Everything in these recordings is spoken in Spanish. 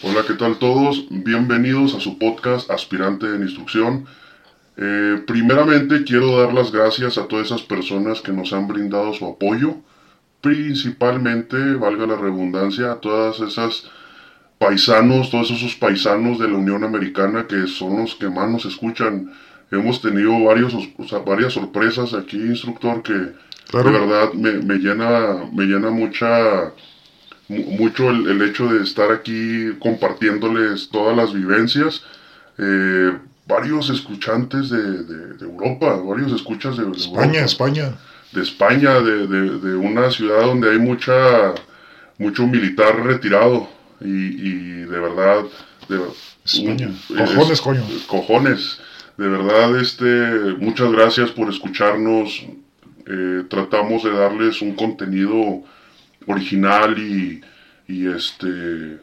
Hola, ¿qué tal todos? Bienvenidos a su podcast Aspirante en Instrucción. Eh, primeramente quiero dar las gracias a todas esas personas que nos han brindado su apoyo, principalmente, valga la redundancia, a todas esas paisanos, todos esos paisanos de la Unión Americana que son los que más nos escuchan. Hemos tenido varios, varias sorpresas aquí, instructor, que de verdad me, llena, me llena mucha, mucho el, hecho de estar aquí compartiéndoles todas las vivencias. Eh, varios escuchantes de, Europa, varios escuchas de, España, España. De España, de, una ciudad donde hay mucha, mucho militar retirado y, de verdad, de, cojones, coño. Cojones. De verdad, este, muchas gracias por escucharnos. Eh, tratamos de darles un contenido original y, y este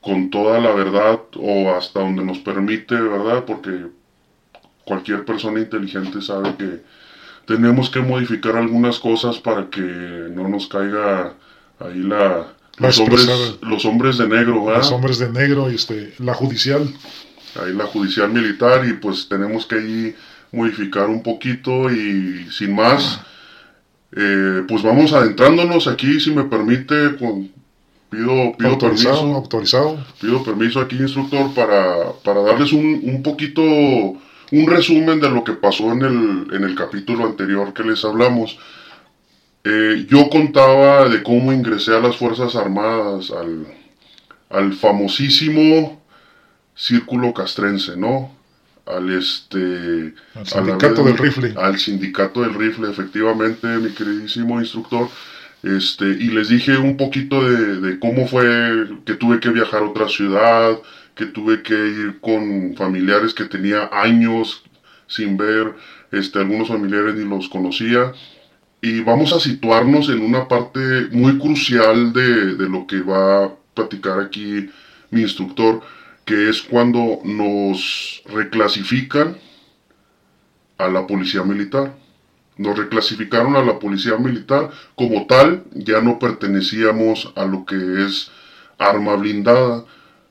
con toda la verdad o hasta donde nos permite, ¿verdad? Porque cualquier persona inteligente sabe que tenemos que modificar algunas cosas para que no nos caiga ahí la, los, hombres, los hombres de negro, ¿verdad? Los hombres de negro y este, la judicial. Ahí la judicial militar y pues tenemos que ahí modificar un poquito y sin más, eh, pues vamos adentrándonos aquí, si me permite, con, pido, pido permiso. Autorizado. Pido permiso aquí, instructor, para, para darles un, un, poquito, un resumen de lo que pasó en el, en el capítulo anterior que les hablamos. Eh, yo contaba de cómo ingresé a las Fuerzas Armadas, al, al famosísimo Círculo Castrense, ¿no? Al este... Al sindicato del rifle. Al sindicato del rifle, efectivamente, mi queridísimo instructor. Este, y les dije un poquito de, cómo fue que tuve que viajar a otra ciudad, que tuve que ir con familiares que tenía años sin ver, este, algunos familiares ni los conocía. Y vamos a situarnos en una parte muy crucial de, de lo que va a platicar aquí mi instructor, que es cuando nos reclasifican a la policía militar. Nos reclasificaron a la policía militar como tal, ya no pertenecíamos a lo que es arma blindada.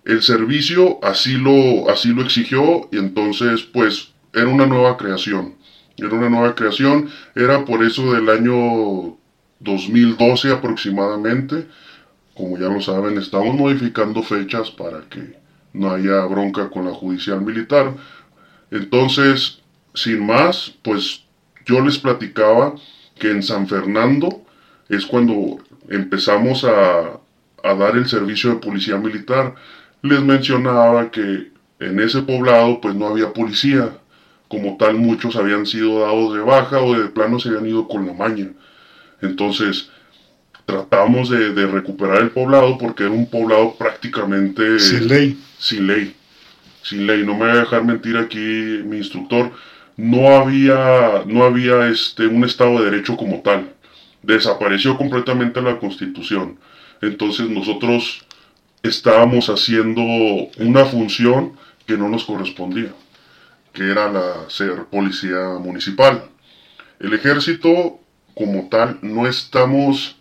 El servicio así lo, así lo exigió y entonces pues era una nueva creación. Era una nueva creación, era por eso del año 2012 aproximadamente. Como ya lo saben, estamos modificando fechas para que no haya bronca con la judicial militar. Entonces, sin más, pues yo les platicaba que en San Fernando es cuando empezamos a, dar el servicio de policía militar. Les mencionaba que en ese poblado pues no había policía. Como tal muchos habían sido dados de baja o de plano se habían ido con la maña. Entonces tratamos de, de recuperar el poblado porque era un poblado prácticamente... Sin ley. Sin ley. Sin ley. No me voy a dejar mentir aquí mi instructor no había, no había este, un Estado de Derecho como tal. Desapareció completamente la Constitución. Entonces nosotros estábamos haciendo una función que no nos correspondía, que era la ser policía municipal. El ejército como tal no estamos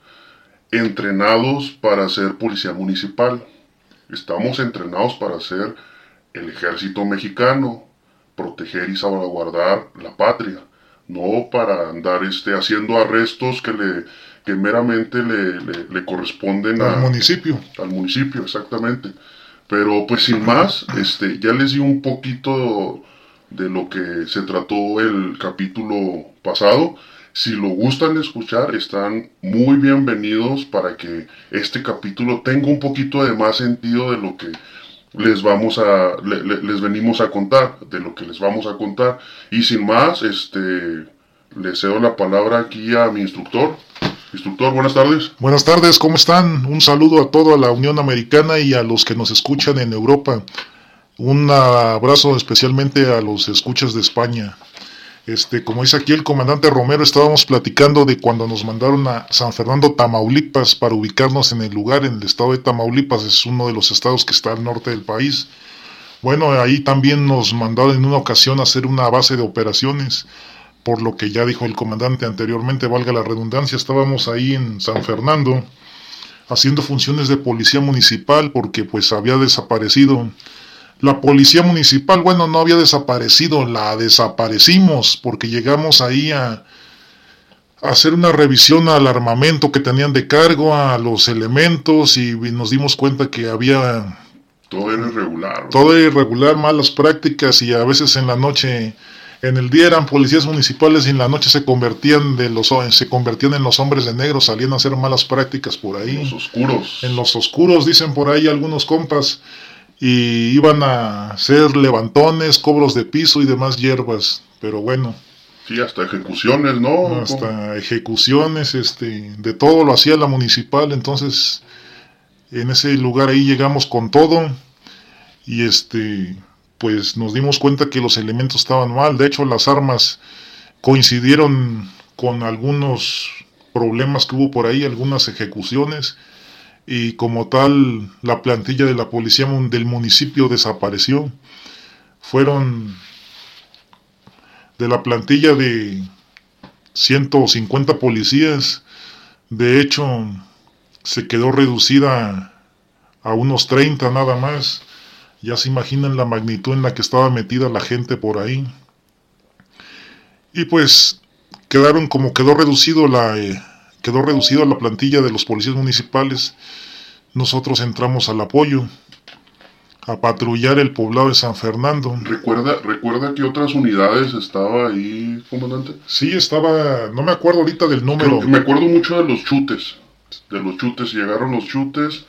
entrenados para ser policía municipal. Estamos entrenados para ser el ejército mexicano, proteger y salvaguardar la patria, no para andar este, haciendo arrestos que, le, que meramente le, le, corresponden al municipio. Al municipio, exactamente. Pero pues sin más, este, ya les di un poquito de lo que se trató el capítulo pasado. Si lo gustan escuchar, están muy bienvenidos para que este capítulo tenga un poquito de más sentido de lo que les vamos a les venimos a contar de lo que les vamos a contar. Y sin más este le cedo la palabra aquí a mi instructor. Instructor buenas tardes. Buenas tardes cómo están un saludo a toda la Unión Americana y a los que nos escuchan en Europa. Un abrazo especialmente a los escuchas de España este, como dice aquí el comandante Romero, estábamos platicando de cuando nos mandaron a San Fernando, Tamaulipas, para ubicarnos en el lugar, en el estado de Tamaulipas, es uno de los estados que está al norte del país. Bueno, ahí también nos mandaron en una ocasión a hacer una base de operaciones, por lo que ya dijo el comandante anteriormente, valga la redundancia, estábamos ahí en San Fernando, haciendo funciones de policía municipal porque pues había desaparecido. La policía municipal, bueno, no había desaparecido, la desaparecimos porque llegamos ahí a, hacer una revisión al armamento que tenían de cargo, a los elementos y nos dimos cuenta que había... Todo era irregular. Todo era irregular, malas prácticas y a veces en la noche, en el día eran policías municipales y en la noche se convertían, de los, se convertían en los hombres de negro, salían a hacer malas prácticas por ahí. En los oscuros. En los oscuros, dicen por ahí algunos compas. Y iban a hacer levantones, cobros de piso y demás hierbas. Pero bueno, Sí, hasta ejecuciones, ¿no? Hasta ejecuciones, este, de todo lo hacía la municipal, entonces en ese lugar ahí llegamos con todo y este, pues nos dimos cuenta que los elementos estaban mal, de hecho las armas coincidieron con algunos problemas que hubo por ahí, algunas ejecuciones y como tal la plantilla de la policía del municipio desapareció. Fueron de la plantilla de 150 policías, de hecho, se quedó reducida a unos 30 nada más. Ya se imaginan la magnitud en la que estaba metida la gente por ahí. Y pues quedaron como quedó reducido la eh, quedó reducido la plantilla de los policías municipales. Nosotros entramos al apoyo a patrullar el poblado de San Fernando. ¿Recuerda, ¿Recuerda que otras unidades estaba ahí, comandante? Sí, estaba, no me acuerdo ahorita del número. me acuerdo mucho de los chutes, de los chutes, llegaron los chutes,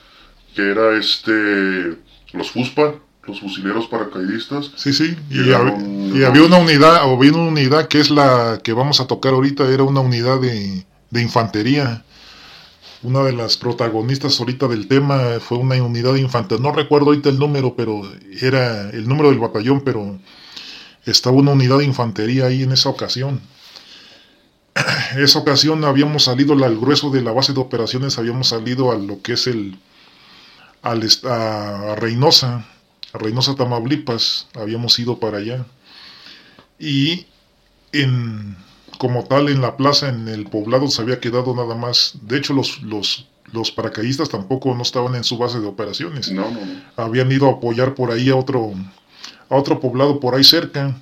que era este, los FUSPA, los fusileros paracaidistas. Sí, sí, y, había una unidad, o bien una unidad que es la que vamos a tocar ahorita, era una unidad de, de infantería una de las protagonistas ahorita del tema fue una unidad de infantería. No recuerdo ahorita el número, pero era el número del batallón, pero estaba una unidad de infantería ahí en esa ocasión. Esa ocasión habíamos salido al grueso de la base de operaciones, habíamos salido a lo que es el al, a Reynosa, a Reynosa Tamaulipas, habíamos ido para allá. Y en como tal en la plaza, en el poblado, se había quedado nada más. De hecho, los, los, los paracaidistas tampoco no estaban en su base de operaciones. No, no, Habían ido a apoyar por ahí a otro, a otro poblado por ahí cerca.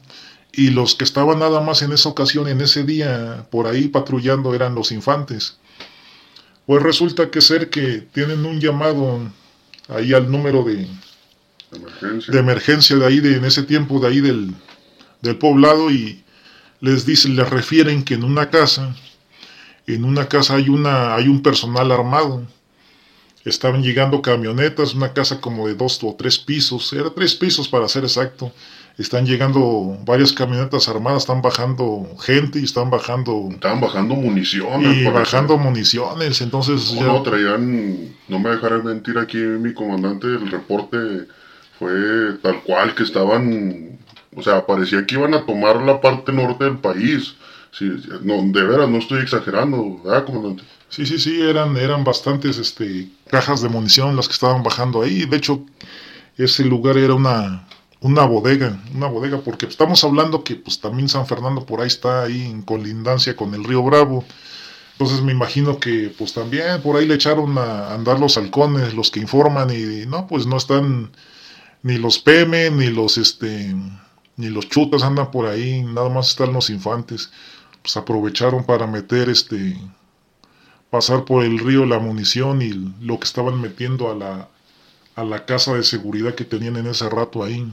Y los que estaban nada más en esa ocasión, en ese día, por ahí patrullando, eran los infantes. Pues resulta que ser que tienen un llamado ahí al número de, emergencia. de emergencia de ahí, de, en ese tiempo de ahí del, del poblado y les dicen, les refieren que en una casa, en una casa hay una, hay un personal armado. Estaban llegando camionetas, una casa como de dos o tres pisos, era tres pisos para ser exacto. Están llegando varias camionetas armadas, están bajando gente y están bajando. Están bajando municiones. Y bajando municiones, entonces. No, ya... no, traían. No me dejaré mentir aquí, mi comandante, el reporte fue tal cual que estaban o sea, parecía que iban a tomar la parte norte del país. Sí, no, de veras, no estoy exagerando, ¿verdad, comandante? Sí, sí, sí, eran, eran bastantes este, cajas de munición las que estaban bajando ahí. De hecho, ese lugar era una, una bodega, una bodega, porque estamos hablando que pues también San Fernando por ahí está ahí en colindancia con el río Bravo. Entonces me imagino que pues también por ahí le echaron a andar los halcones, los que informan y no, pues no están ni los PM ni los este ni los chutas andan por ahí, nada más están los infantes. Pues aprovecharon para meter este, pasar por el río la munición y lo que estaban metiendo a la, a la casa de seguridad que tenían en ese rato ahí.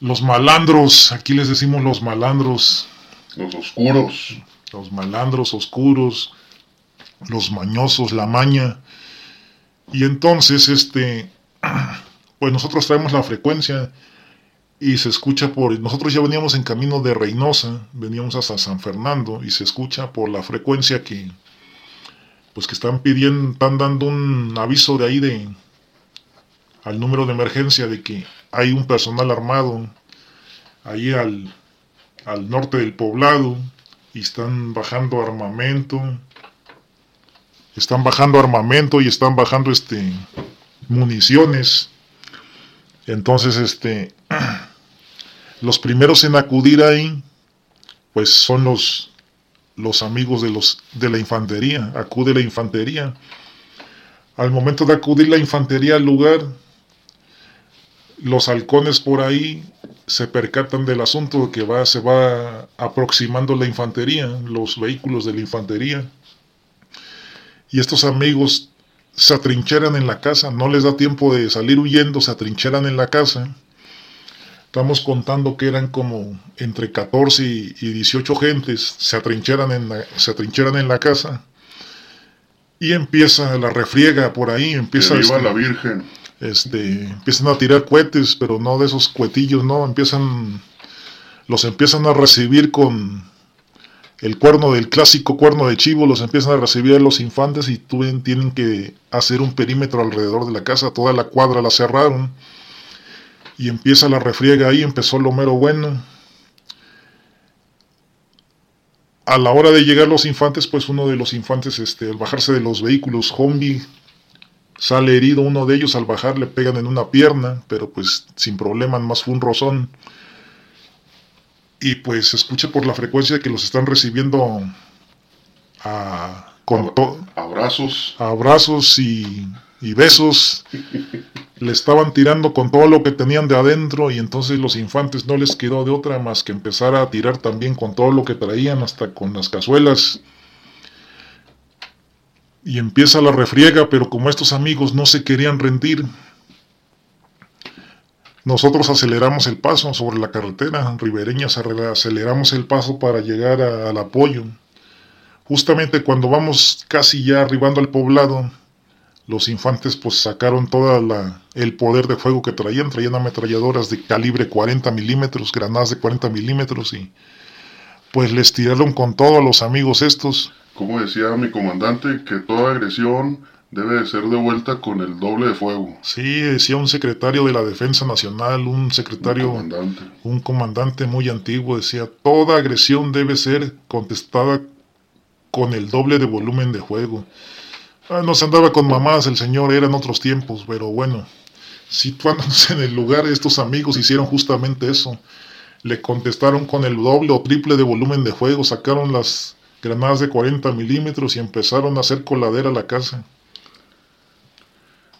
Los malandros, aquí les decimos los malandros. Los oscuros. Los malandros oscuros, los mañosos, la maña. Y entonces, este, pues nosotros traemos la frecuencia y se escucha por nosotros ya veníamos en camino de Reynosa, veníamos hasta San Fernando y se escucha por la frecuencia que pues que están pidiendo, están dando un aviso de ahí de al número de emergencia de que hay un personal armado ahí al, al norte del poblado y están bajando armamento, están bajando armamento y están bajando este municiones. Entonces, este Los primeros en acudir ahí, pues son los, los amigos de, los, de la infantería. Acude la infantería. Al momento de acudir la infantería al lugar, los halcones por ahí se percatan del asunto que va, se va aproximando la infantería, los vehículos de la infantería. Y estos amigos se atrincheran en la casa, no les da tiempo de salir huyendo, se atrincheran en la casa. Estamos contando que eran como entre 14 y 18 gentes, se atrincheran en la, se atrincheran en la casa. Y empieza la refriega por ahí, empieza... Este, la Virgen este, empiezan a tirar cohetes, pero no de esos cohetillos, no, empiezan, los empiezan a recibir con el cuerno del clásico cuerno de chivo, los empiezan a recibir los infantes y tienen que hacer un perímetro alrededor de la casa, toda la cuadra la cerraron y empieza la refriega ahí, empezó lo mero bueno. A la hora de llegar los infantes, pues uno de los infantes, este, al bajarse de los vehículos, Hombi Sale herido uno de ellos, al bajar le pegan en una pierna, pero pues sin problema, más fue un rozón. Y pues se escucha por la frecuencia que los están recibiendo a, con abrazos. abrazos y, y besos. le estaban tirando con todo lo que tenían de adentro y entonces los infantes no les quedó de otra más que empezar a tirar también con todo lo que traían, hasta con las cazuelas y empieza la refriega, pero como estos amigos no se querían rendir, nosotros aceleramos el paso sobre la carretera ribereña, aceleramos el paso para llegar al apoyo. Justamente cuando vamos casi ya arribando al poblado, los infantes pues sacaron todo el poder de fuego que traían, traían ametralladoras de calibre 40 milímetros, granadas de 40 milímetros y pues les tiraron con todo a los amigos estos como decía mi comandante, que toda agresión debe de ser devuelta con el doble de fuego. Sí, decía un secretario de la Defensa Nacional, un secretario, un comandante, un comandante muy antiguo, decía, toda agresión debe ser contestada con el doble de volumen de fuego. Ah, no se andaba con mamás el señor, eran otros tiempos, pero bueno, situándose en el lugar, estos amigos hicieron justamente eso. Le contestaron con el doble o triple de volumen de fuego, sacaron las granadas de 40 milímetros y empezaron a hacer coladera a la casa.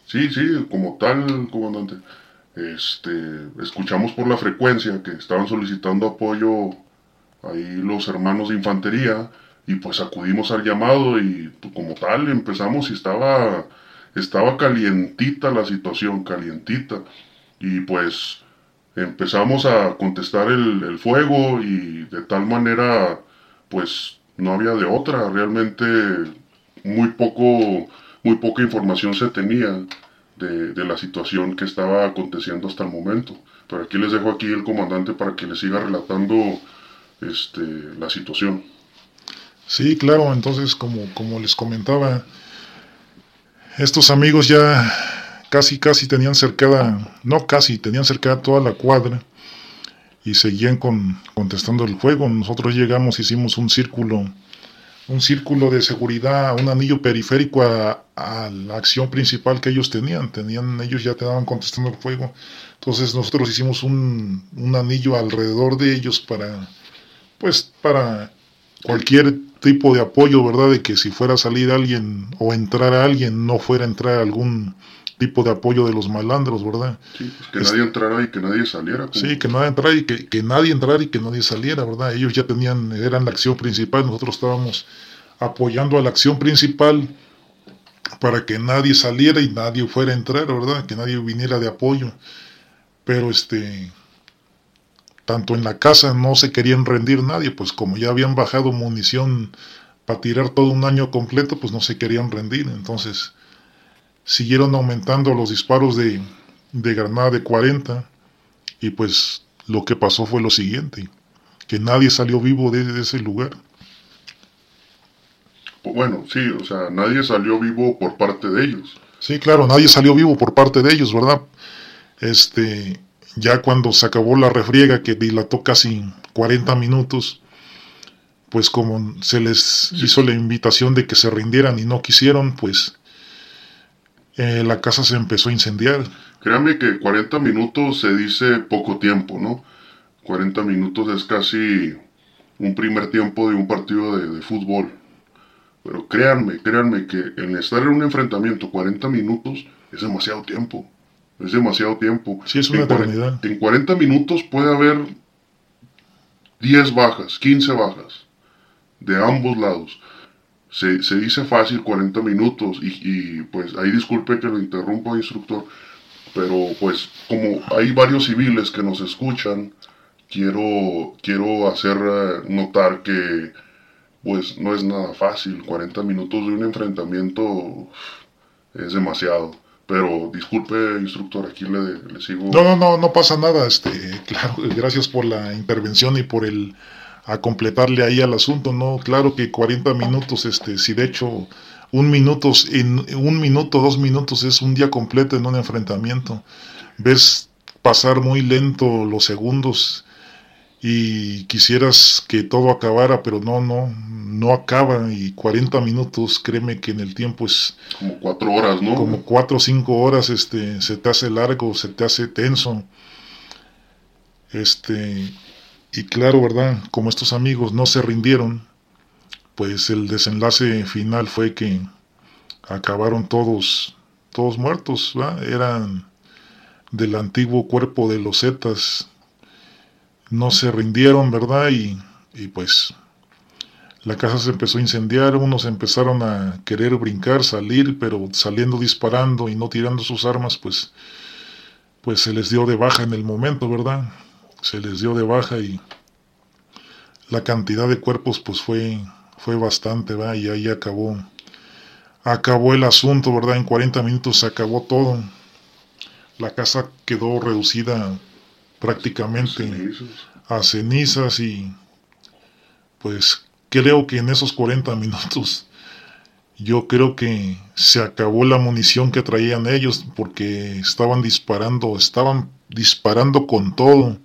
Sí, sí, como tal, comandante. Este, escuchamos por la frecuencia que estaban solicitando apoyo ahí los hermanos de infantería y pues acudimos al llamado y como tal empezamos y estaba estaba calientita la situación, calientita y pues empezamos a contestar el, el fuego y de tal manera pues no había de otra, realmente muy poco, muy poca información se tenía de, la situación que estaba aconteciendo hasta el momento. Pero aquí les dejo aquí el comandante para que les siga relatando este, la situación. Sí, claro, entonces como, como les comentaba, estos amigos ya casi casi tenían cercada, no casi, tenían cercada toda la cuadra y seguían con, contestando el juego. Nosotros llegamos, hicimos un círculo, un círculo de seguridad, un anillo periférico a, la acción principal que ellos tenían. Tenían, ellos ya te daban contestando el fuego. Entonces nosotros hicimos un, un anillo alrededor de ellos para, pues, para cualquier tipo de apoyo, ¿verdad? De que si fuera a salir alguien o entrar a alguien, no fuera a entrar algún tipo de apoyo de los malandros, ¿verdad? Sí, pues que nadie entrara y que nadie saliera. Sí, que nadie entrara y que, que, nadie entrara y que nadie saliera, ¿verdad? Ellos ya tenían, eran la acción principal, nosotros estábamos apoyando a la acción principal para que nadie saliera y nadie fuera a entrar, ¿verdad? Que nadie viniera de apoyo. Pero este, tanto en la casa no se querían rendir nadie, pues como ya habían bajado munición para tirar todo un año completo, pues no se querían rendir. Entonces, siguieron aumentando los disparos de, de granada de 40 y pues lo que pasó fue lo siguiente, que nadie salió vivo de, ese lugar. Bueno, sí, o sea, nadie salió vivo por parte de ellos. Sí, claro, nadie salió vivo por parte de ellos, ¿verdad? Este, ya cuando se acabó la refriega que dilató casi 40 minutos, pues como se les hizo la invitación de que se rindieran y no quisieron, pues eh, la casa se empezó a incendiar. Créame que 40 minutos se dice poco tiempo, ¿no? 40 minutos es casi un primer tiempo de un partido de, fútbol. Pero créanme, créanme que en estar en un enfrentamiento 40 minutos es demasiado tiempo. Es demasiado tiempo. Sí, es una en, eternidad. En 40 minutos puede haber 10 bajas, 15 bajas de ambos lados. Se, se dice fácil 40 minutos y, y, pues ahí disculpe que lo interrumpa instructor, pero pues como hay varios civiles que nos escuchan, quiero, quiero hacer eh, notar que pues no es nada fácil. 40 minutos de un enfrentamiento es demasiado. Pero disculpe, instructor, aquí le, le, sigo. No, no, no, no pasa nada. Este, claro, gracias por la intervención y por el a completarle ahí al asunto, ¿no? Claro que 40 minutos, este, si de hecho un minuto, en un minuto, dos minutos es un día completo en un enfrentamiento. Ves pasar muy lento los segundos y quisieras que todo acabara, pero no, no, no acaba y 40 minutos, créeme que en el tiempo es... Como cuatro horas, ¿no? Como cuatro o cinco horas, este, se te hace largo, se te hace tenso. Este, y claro, ¿verdad? Como estos amigos no se rindieron, pues el desenlace final fue que acabaron todos, todos muertos, ¿verdad? Eran del antiguo cuerpo de los Zetas, no se rindieron, ¿verdad? Y, y, pues la casa se empezó a incendiar, unos empezaron a querer brincar, salir, pero saliendo disparando y no tirando sus armas, pues, pues se les dio de baja en el momento, ¿verdad? Se les dio de baja y la cantidad de cuerpos pues fue, fue bastante, ¿verdad? Y ahí acabó, acabó el asunto, ¿verdad? En 40 minutos se acabó todo. La casa quedó reducida prácticamente a cenizas y pues creo que en esos 40 minutos yo creo que se acabó la munición que traían ellos porque estaban disparando, estaban disparando con todo.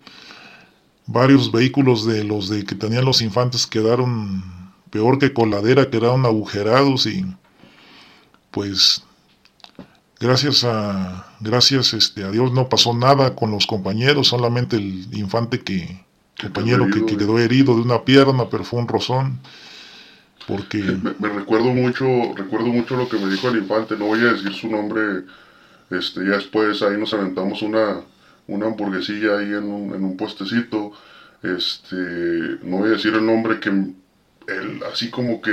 Varios vehículos de los de que tenían los infantes quedaron peor que coladera, quedaron agujerados y pues gracias a gracias este a Dios no pasó nada con los compañeros solamente el infante que compañero que, que, quedó herido de una pierna pero fue un rozón porque me, me, recuerdo mucho recuerdo mucho lo que me dijo el infante no voy a decir su nombre este ya después ahí nos aventamos una una hamburguesilla ahí en un, en un puestecito este no voy a decir el nombre que él así como que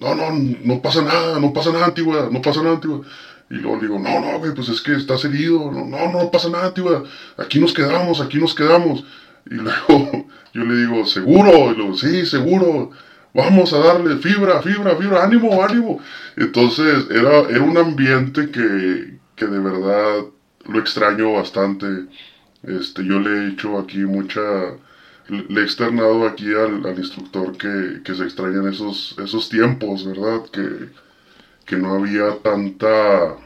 no, no, no pasa nada, no pasa nada, antigua, no pasa nada, antigua. Y luego digo, no, no, güey, pues es que estás herido, no, no, no pasa nada, antigua, aquí nos quedamos, aquí nos quedamos. Y luego yo le digo, seguro, y luego, sí, seguro, vamos a darle fibra, fibra, fibra, ánimo, ánimo. Entonces era, era un ambiente que, que de verdad lo extraño bastante. Este, yo le he hecho aquí mucha, le he externado aquí al, al instructor que, que, se extrañan esos, esos tiempos, ¿verdad? Que, que no había tanta,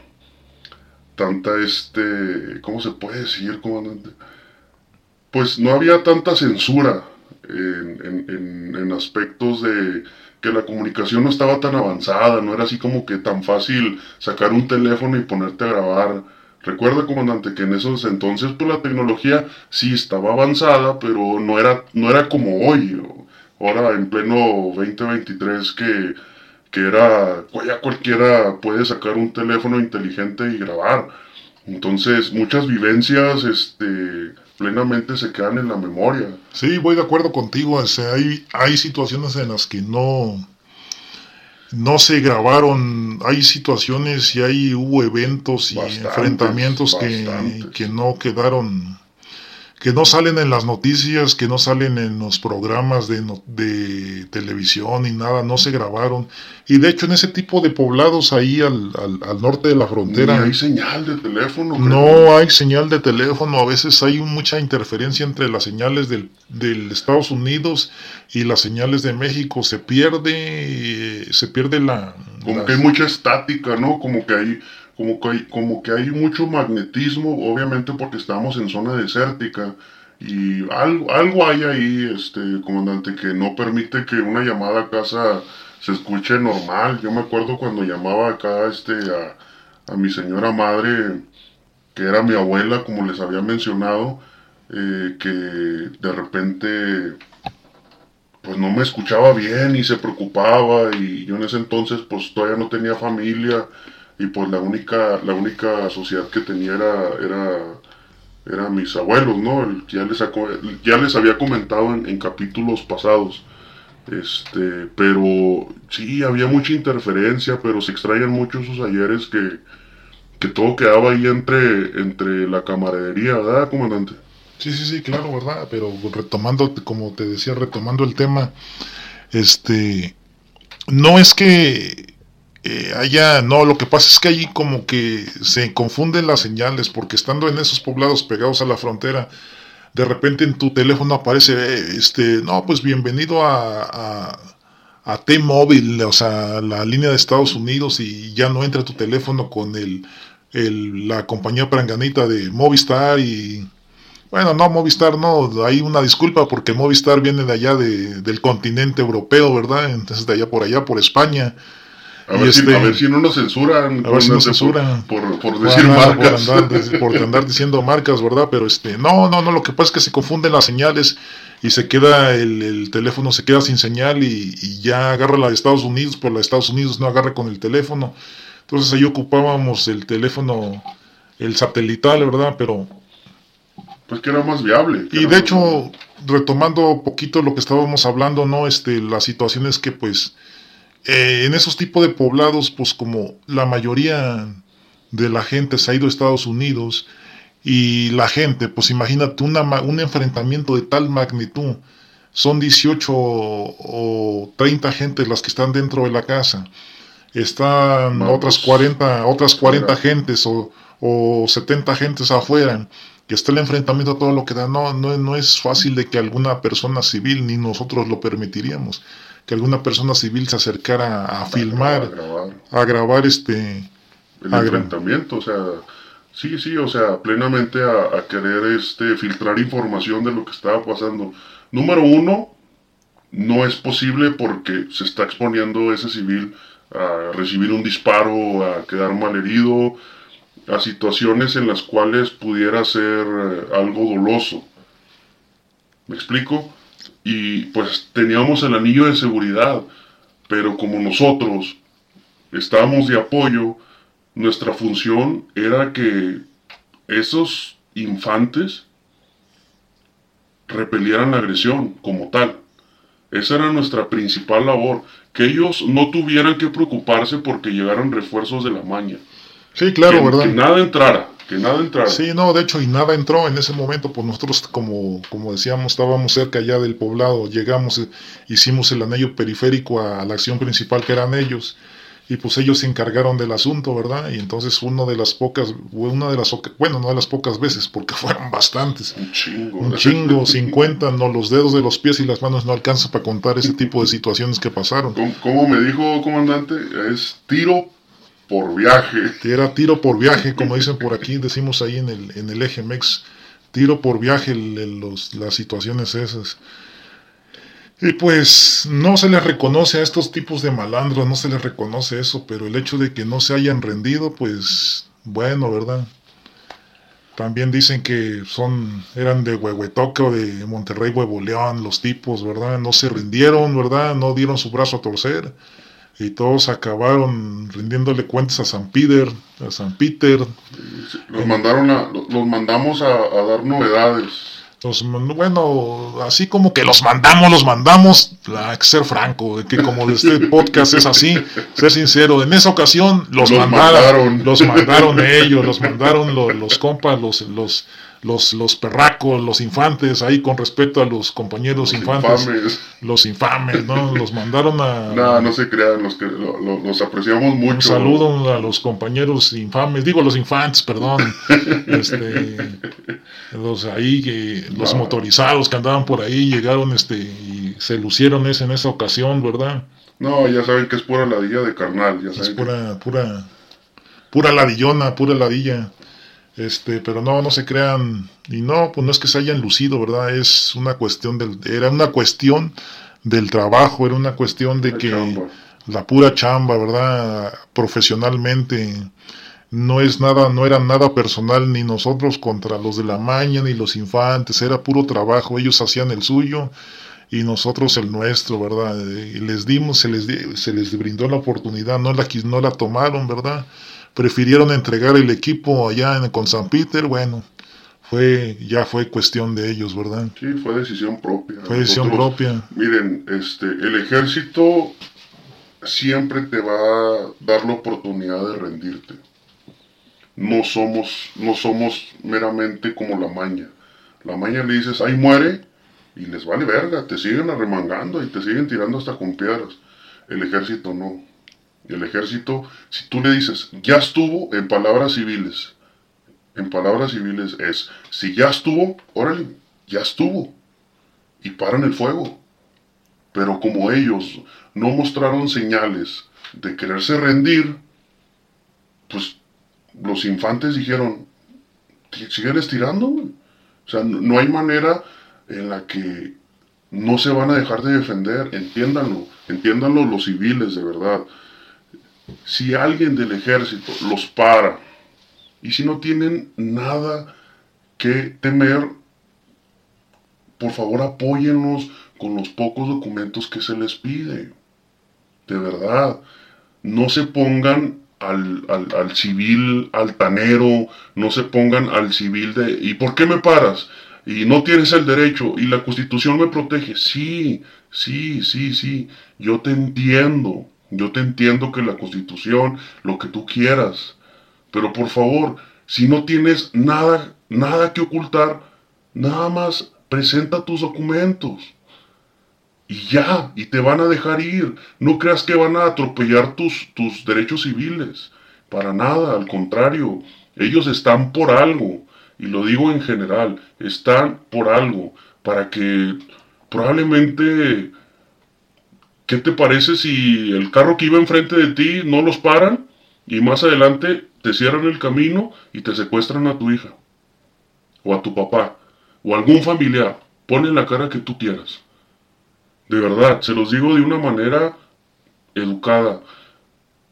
tanta este, ¿cómo se puede decir, comandante? Pues no había tanta censura en, en, en, aspectos de que la comunicación no estaba tan avanzada, no era así como que tan fácil sacar un teléfono y ponerte a grabar. Recuerda, comandante, que en esos entonces pues la tecnología sí estaba avanzada, pero no era, no era como hoy. Ahora en pleno 2023 que, que era, ya cualquiera puede sacar un teléfono inteligente y grabar. Entonces muchas vivencias este, plenamente se quedan en la memoria. Sí, voy de acuerdo contigo. O sea, hay, hay situaciones en las que no, no se grabaron, hay situaciones y hay hubo eventos y bastantes, enfrentamientos que, que, no quedaron, que no salen en las noticias, que no salen en los programas de, de televisión ni nada, no se grabaron. Y de hecho en ese tipo de poblados ahí al, al, al norte de la frontera... Ni hay señal de teléfono. Creo. No hay señal de teléfono, a veces hay mucha interferencia entre las señales del, del Estados Unidos y las señales de México se pierde se pierde la como que hay mucha estática no como que hay como que hay como que hay mucho magnetismo obviamente porque estamos en zona desértica y algo algo hay ahí este comandante que no permite que una llamada a casa se escuche normal. Yo me acuerdo cuando llamaba acá este a, a mi señora madre que era mi abuela como les había mencionado eh, que de repente pues no me escuchaba bien y se preocupaba y yo en ese entonces pues todavía no tenía familia y pues la única la única sociedad que tenía era era, mis abuelos no ya les ya les había comentado en, capítulos pasados este pero sí había mucha interferencia pero se extrañan mucho esos ayeres que que todo quedaba ahí entre entre la camaradería verdad comandante Sí, sí, sí, claro, ¿verdad? Pero retomando, como te decía, retomando el tema, este, no es que eh, haya, no, lo que pasa es que allí como que se confunden las señales, porque estando en esos poblados pegados a la frontera, de repente en tu teléfono aparece, eh, este, no, pues bienvenido a, a, a T-Mobile, o sea, la línea de Estados Unidos, y ya no entra tu teléfono con el, el la compañía pranganita de Movistar y bueno, no, Movistar no, hay una disculpa porque Movistar viene de allá de, del continente europeo, ¿verdad? Entonces de allá por allá, por España. A, ver, si, este, a ver, si, no nos censuran. A ver si nos censuran. Por, por, decir marcas. Por andar, por andar, diciendo marcas, ¿verdad? Pero este, no, no, no, lo que pasa es que se confunden las señales y se queda, el, el teléfono se queda sin señal y, y, ya agarra la de Estados Unidos, pero la de Estados Unidos no agarra con el teléfono. Entonces ahí ocupábamos el teléfono, el satelital, ¿verdad? Pero pues que era más viable. Y de hecho, retomando poquito lo que estábamos hablando, ¿no? Este, la situación es que pues eh, en esos tipos de poblados, pues como la mayoría de la gente se ha ido a Estados Unidos y la gente, pues imagínate una, un enfrentamiento de tal magnitud, son 18 o 30 gentes las que están dentro de la casa, están otras 40, otras 40 gentes o, o 70 gentes afuera que está el enfrentamiento a todo lo que da. No, no, no es fácil de que alguna persona civil, ni nosotros lo permitiríamos, que alguna persona civil se acercara a, filmar, a grabar, este... El enfrentamiento, o sea, sí, sí, o sea, plenamente a, a, querer este, filtrar información de lo que estaba pasando. Número uno, no es posible porque se está exponiendo ese civil a recibir un disparo, a quedar malherido, a situaciones en las cuales pudiera ser eh, algo doloso. ¿Me explico? Y pues teníamos el anillo de seguridad, pero como nosotros estábamos de apoyo, nuestra función era que esos infantes repelieran la agresión como tal. Esa era nuestra principal labor, que ellos no tuvieran que preocuparse porque llegaran refuerzos de la maña. Sí, claro, ¿verdad? Que nada entrara, que nada entrara. Sí, no, de hecho, y nada entró en ese momento, pues nosotros, como, como decíamos, estábamos cerca ya del poblado, llegamos, hicimos el anillo periférico a, la acción principal que eran ellos, y pues ellos se encargaron del asunto, ¿verdad? Y entonces uno de las pocas, una de las, bueno, no de las pocas veces, porque fueron bastantes. Un chingo. Un chingo, 50, no, los dedos de los pies y las manos no alcanzan para contar ese tipo de situaciones que pasaron. ¿Cómo me dijo, comandante? Es tiro por viaje. Era tiro por viaje, como dicen por aquí, decimos ahí en el, en el eje MEX, tiro por viaje los, las situaciones esas. Y pues no se les reconoce a estos tipos de malandros, no se les reconoce eso, pero el hecho de que no se hayan rendido, pues bueno, ¿verdad? También dicen que son, eran de Huehuetoque o de Monterrey, Huevo los tipos, ¿verdad? No se rindieron, ¿verdad? No dieron su brazo a torcer y todos acabaron rindiéndole cuentas a San Peter, a San Peter. Los mandaron a, los mandamos a, dar novedades. Los, bueno, así como que los mandamos, los mandamos, hay que ser franco, que como este podcast es así, ser sincero, en esa ocasión los, mandaron, los mandaron ellos, los mandaron los, los compas, los, los los, los perracos, los infantes, ahí con respecto a los compañeros los infantes. Infames. Los infames, ¿no? Los mandaron a... No, no se crean, los, que, los apreciamos mucho. Un saludo a los compañeros infames, digo los infantes, perdón. este, los ahí, los motorizados que andaban por ahí llegaron este y se lucieron ese en esa ocasión, ¿verdad? No, ya saben que es pura ladilla de carnal, ya Es pura, pura, pura ladillona, pura ladilla. Este, pero no, no se crean, y no, pues no es que se hayan lucido, ¿verdad? Es una cuestión del, era una cuestión del trabajo, era una cuestión de que la pura chamba, ¿verdad? Profesionalmente, no es nada, no era nada personal ni nosotros contra los de la maña ni los infantes, era puro trabajo, ellos hacían el suyo y nosotros el nuestro, ¿verdad? Y les dimos, se les, se les brindó la oportunidad, no la, no la tomaron, ¿verdad? Prefirieron entregar el equipo allá en, con San Peter, bueno, fue ya fue cuestión de ellos, ¿verdad? Sí, fue decisión propia. Fue decisión propia. Miren, este, el ejército siempre te va a dar la oportunidad de rendirte. No somos, no somos meramente como la maña. La maña le dices, ahí muere, y les vale verga, te siguen arremangando y te siguen tirando hasta con piedras. El ejército no. El ejército, si tú le dices, ya estuvo, en palabras civiles, en palabras civiles es, si ya estuvo, órale, ya estuvo. Y paran el fuego. Pero como ellos no mostraron señales de quererse rendir, pues los infantes dijeron, siguen estirando. O sea, no hay manera en la que no se van a dejar de defender, entiéndanlo, entiéndanlo los civiles de verdad. Si alguien del ejército los para y si no tienen nada que temer, por favor apóyennos con los pocos documentos que se les pide. De verdad, no se pongan al, al, al, civil altanero, no se pongan al civil de... ¿Y por qué me paras? Y no tienes el derecho y la constitución me protege. Sí, sí, sí, sí, yo te entiendo. Yo te entiendo que la constitución, lo que tú quieras, pero por favor, si no tienes nada, nada que ocultar, nada más presenta tus documentos. Y ya, y te van a dejar ir. No creas que van a atropellar tus, tus derechos civiles. Para nada, al contrario. Ellos están por algo. Y lo digo en general, están por algo. Para que probablemente... ¿Qué te parece si el carro que iba enfrente de ti no los paran? Y más adelante te cierran el camino y te secuestran a tu hija, o a tu papá, o algún familiar. Ponle la cara que tú quieras. De verdad, se los digo de una manera educada.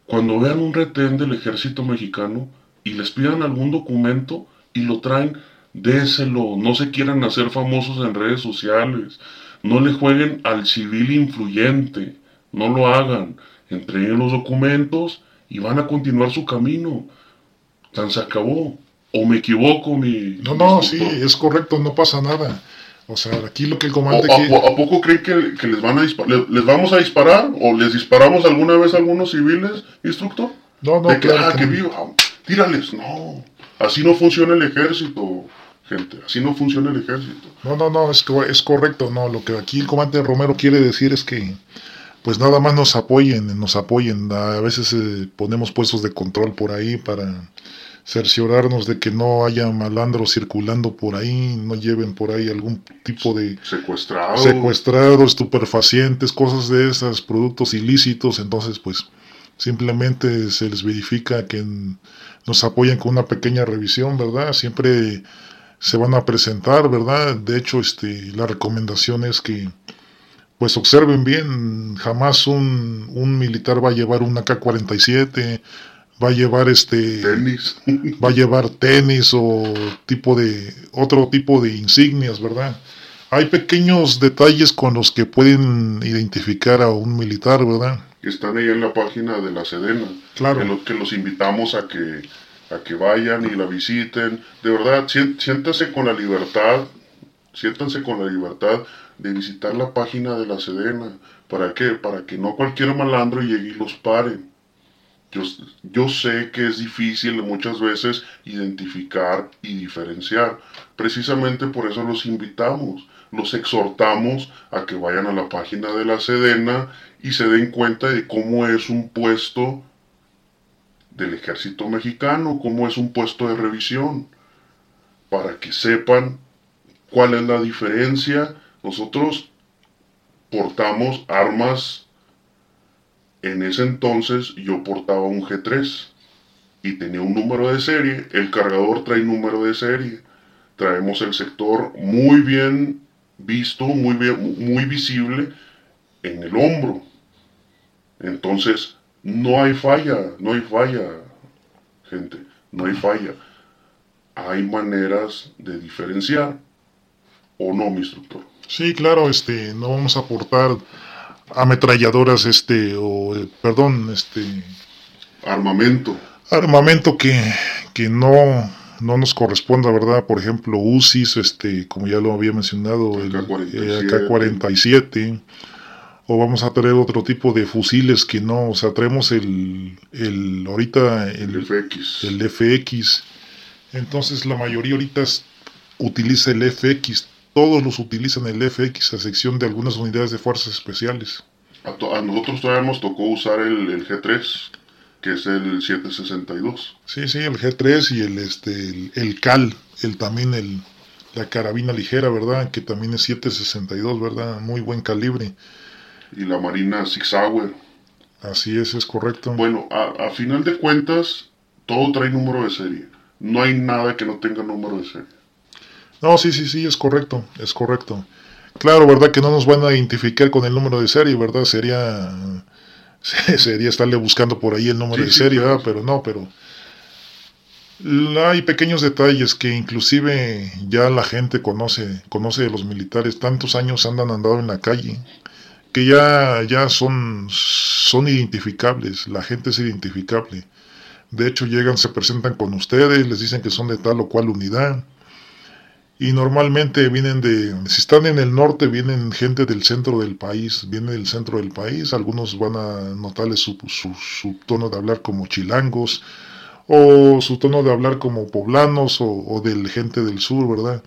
Cuando vean un retén del ejército mexicano y les pidan algún documento y lo traen, déselo. No se quieran hacer famosos en redes sociales. No le jueguen al civil influyente. No lo hagan. Entreguen los documentos y van a continuar su camino. Tan se acabó. O me equivoco, mi. No, no, sí, es correcto, no pasa nada. O sea, aquí lo que el comandante. ¿A, poco creen que, les van a les, vamos a disparar? ¿O les disparamos alguna vez a algunos civiles, instructor? No, no, de que, ah, que vivo, ah, tírales. No, así no funciona el ejército, gente. Así no funciona el ejército. No, no, no, es, es correcto. No, lo que aquí el comandante Romero quiere decir es que pues nada más nos apoyen, nos apoyen. A veces eh, ponemos puestos de control por ahí para cerciorarnos de que no haya malandros circulando por ahí, no lleven por ahí algún tipo de secuestrado, secuestrados, estupefacientes, cosas de esas, productos ilícitos. Entonces, pues simplemente se les verifica que nos apoyen con una pequeña revisión, ¿verdad? Siempre se van a presentar, ¿verdad? De hecho, este, la recomendación es que pues observen bien, jamás un, un militar va a llevar un AK-47, va a llevar este tenis, va a llevar tenis o tipo de otro tipo de insignias, ¿verdad? Hay pequeños detalles con los que pueden identificar a un militar, ¿verdad? Que están ahí en la página de la Sedena. Claro. Que, que los invitamos a que a que vayan y la visiten. De verdad, siéntase con la libertad, siéntanse con la libertad de visitar la página de la Sedena. ¿Para qué? Para que no cualquier malandro llegue y los pare. Yo, yo, sé que es difícil muchas veces identificar y diferenciar. Precisamente por eso los invitamos, los exhortamos a que vayan a la página de la Sedena y se den cuenta de cómo es un puesto del ejército mexicano, cómo es un puesto de revisión, para que sepan cuál es la diferencia nosotros portamos armas. En ese entonces yo portaba un G3 y tenía un número de serie. El cargador trae número de serie. Traemos el sector muy bien visto, muy, bien, muy visible en el hombro. Entonces, no hay falla, no hay falla, gente, no hay falla. Hay maneras de diferenciar. ¿O no, mi instructor? Sí, claro, este, no vamos a aportar ametralladoras, este, o, eh, perdón, este... Armamento. Armamento que, que no, no nos corresponda, ¿verdad? Por ejemplo, UCIs, este, como ya lo había mencionado, el AK-47, o vamos a traer otro tipo de fusiles que no, o sea, traemos el, el ahorita el, FX. El FX. Entonces la mayoría ahorita utiliza el FX, todos los utilizan el FX a sección de algunas unidades de fuerzas especiales. A, nosotros todavía nos tocó usar el, G3, que es el 762. Sí, sí, el G3 y el, este, el, CAL, el también el, la carabina ligera, ¿verdad? Que también es 762, ¿verdad? Muy buen calibre y la Marina Six Hour. Así es, es correcto. Bueno, a, final de cuentas, todo trae número de serie. No hay nada que no tenga número de serie. No, sí, sí, sí, es correcto, es correcto. Claro, ¿verdad? Que no nos van a identificar con el número de serie, ¿verdad? Sería, sería estarle buscando por ahí el número de serie, ¿verdad? Pero no, pero hay pequeños detalles que inclusive ya la gente conoce, conoce de los militares. Tantos años andan andando en la calle que ya, ya son, son identificables, la gente es identificable. De hecho, llegan, se presentan con ustedes, les dicen que son de tal o cual unidad. Y normalmente vienen de, si están en el norte, vienen gente del centro del país, vienen del centro del país, algunos van a notarles su, su, tono de hablar como chilangos, o su tono de hablar como poblanos, o, o del gente del sur, ¿verdad?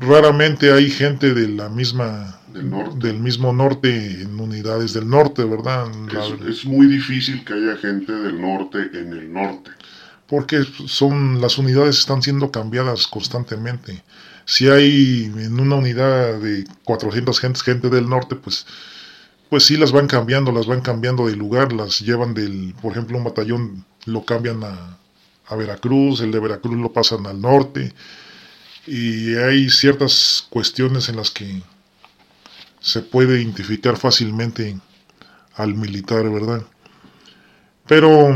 Raramente hay gente de la misma del, mismo norte en unidades del norte, ¿verdad? Es, muy difícil que haya gente del norte en el norte. Porque son las unidades están siendo cambiadas constantemente. Si hay en una unidad de 400 gentes gente del norte, pues pues sí las van cambiando, las van cambiando de lugar, las llevan del, por ejemplo, un batallón lo cambian a, a Veracruz, el de Veracruz lo pasan al norte y hay ciertas cuestiones en las que se puede identificar fácilmente al militar, ¿verdad? Pero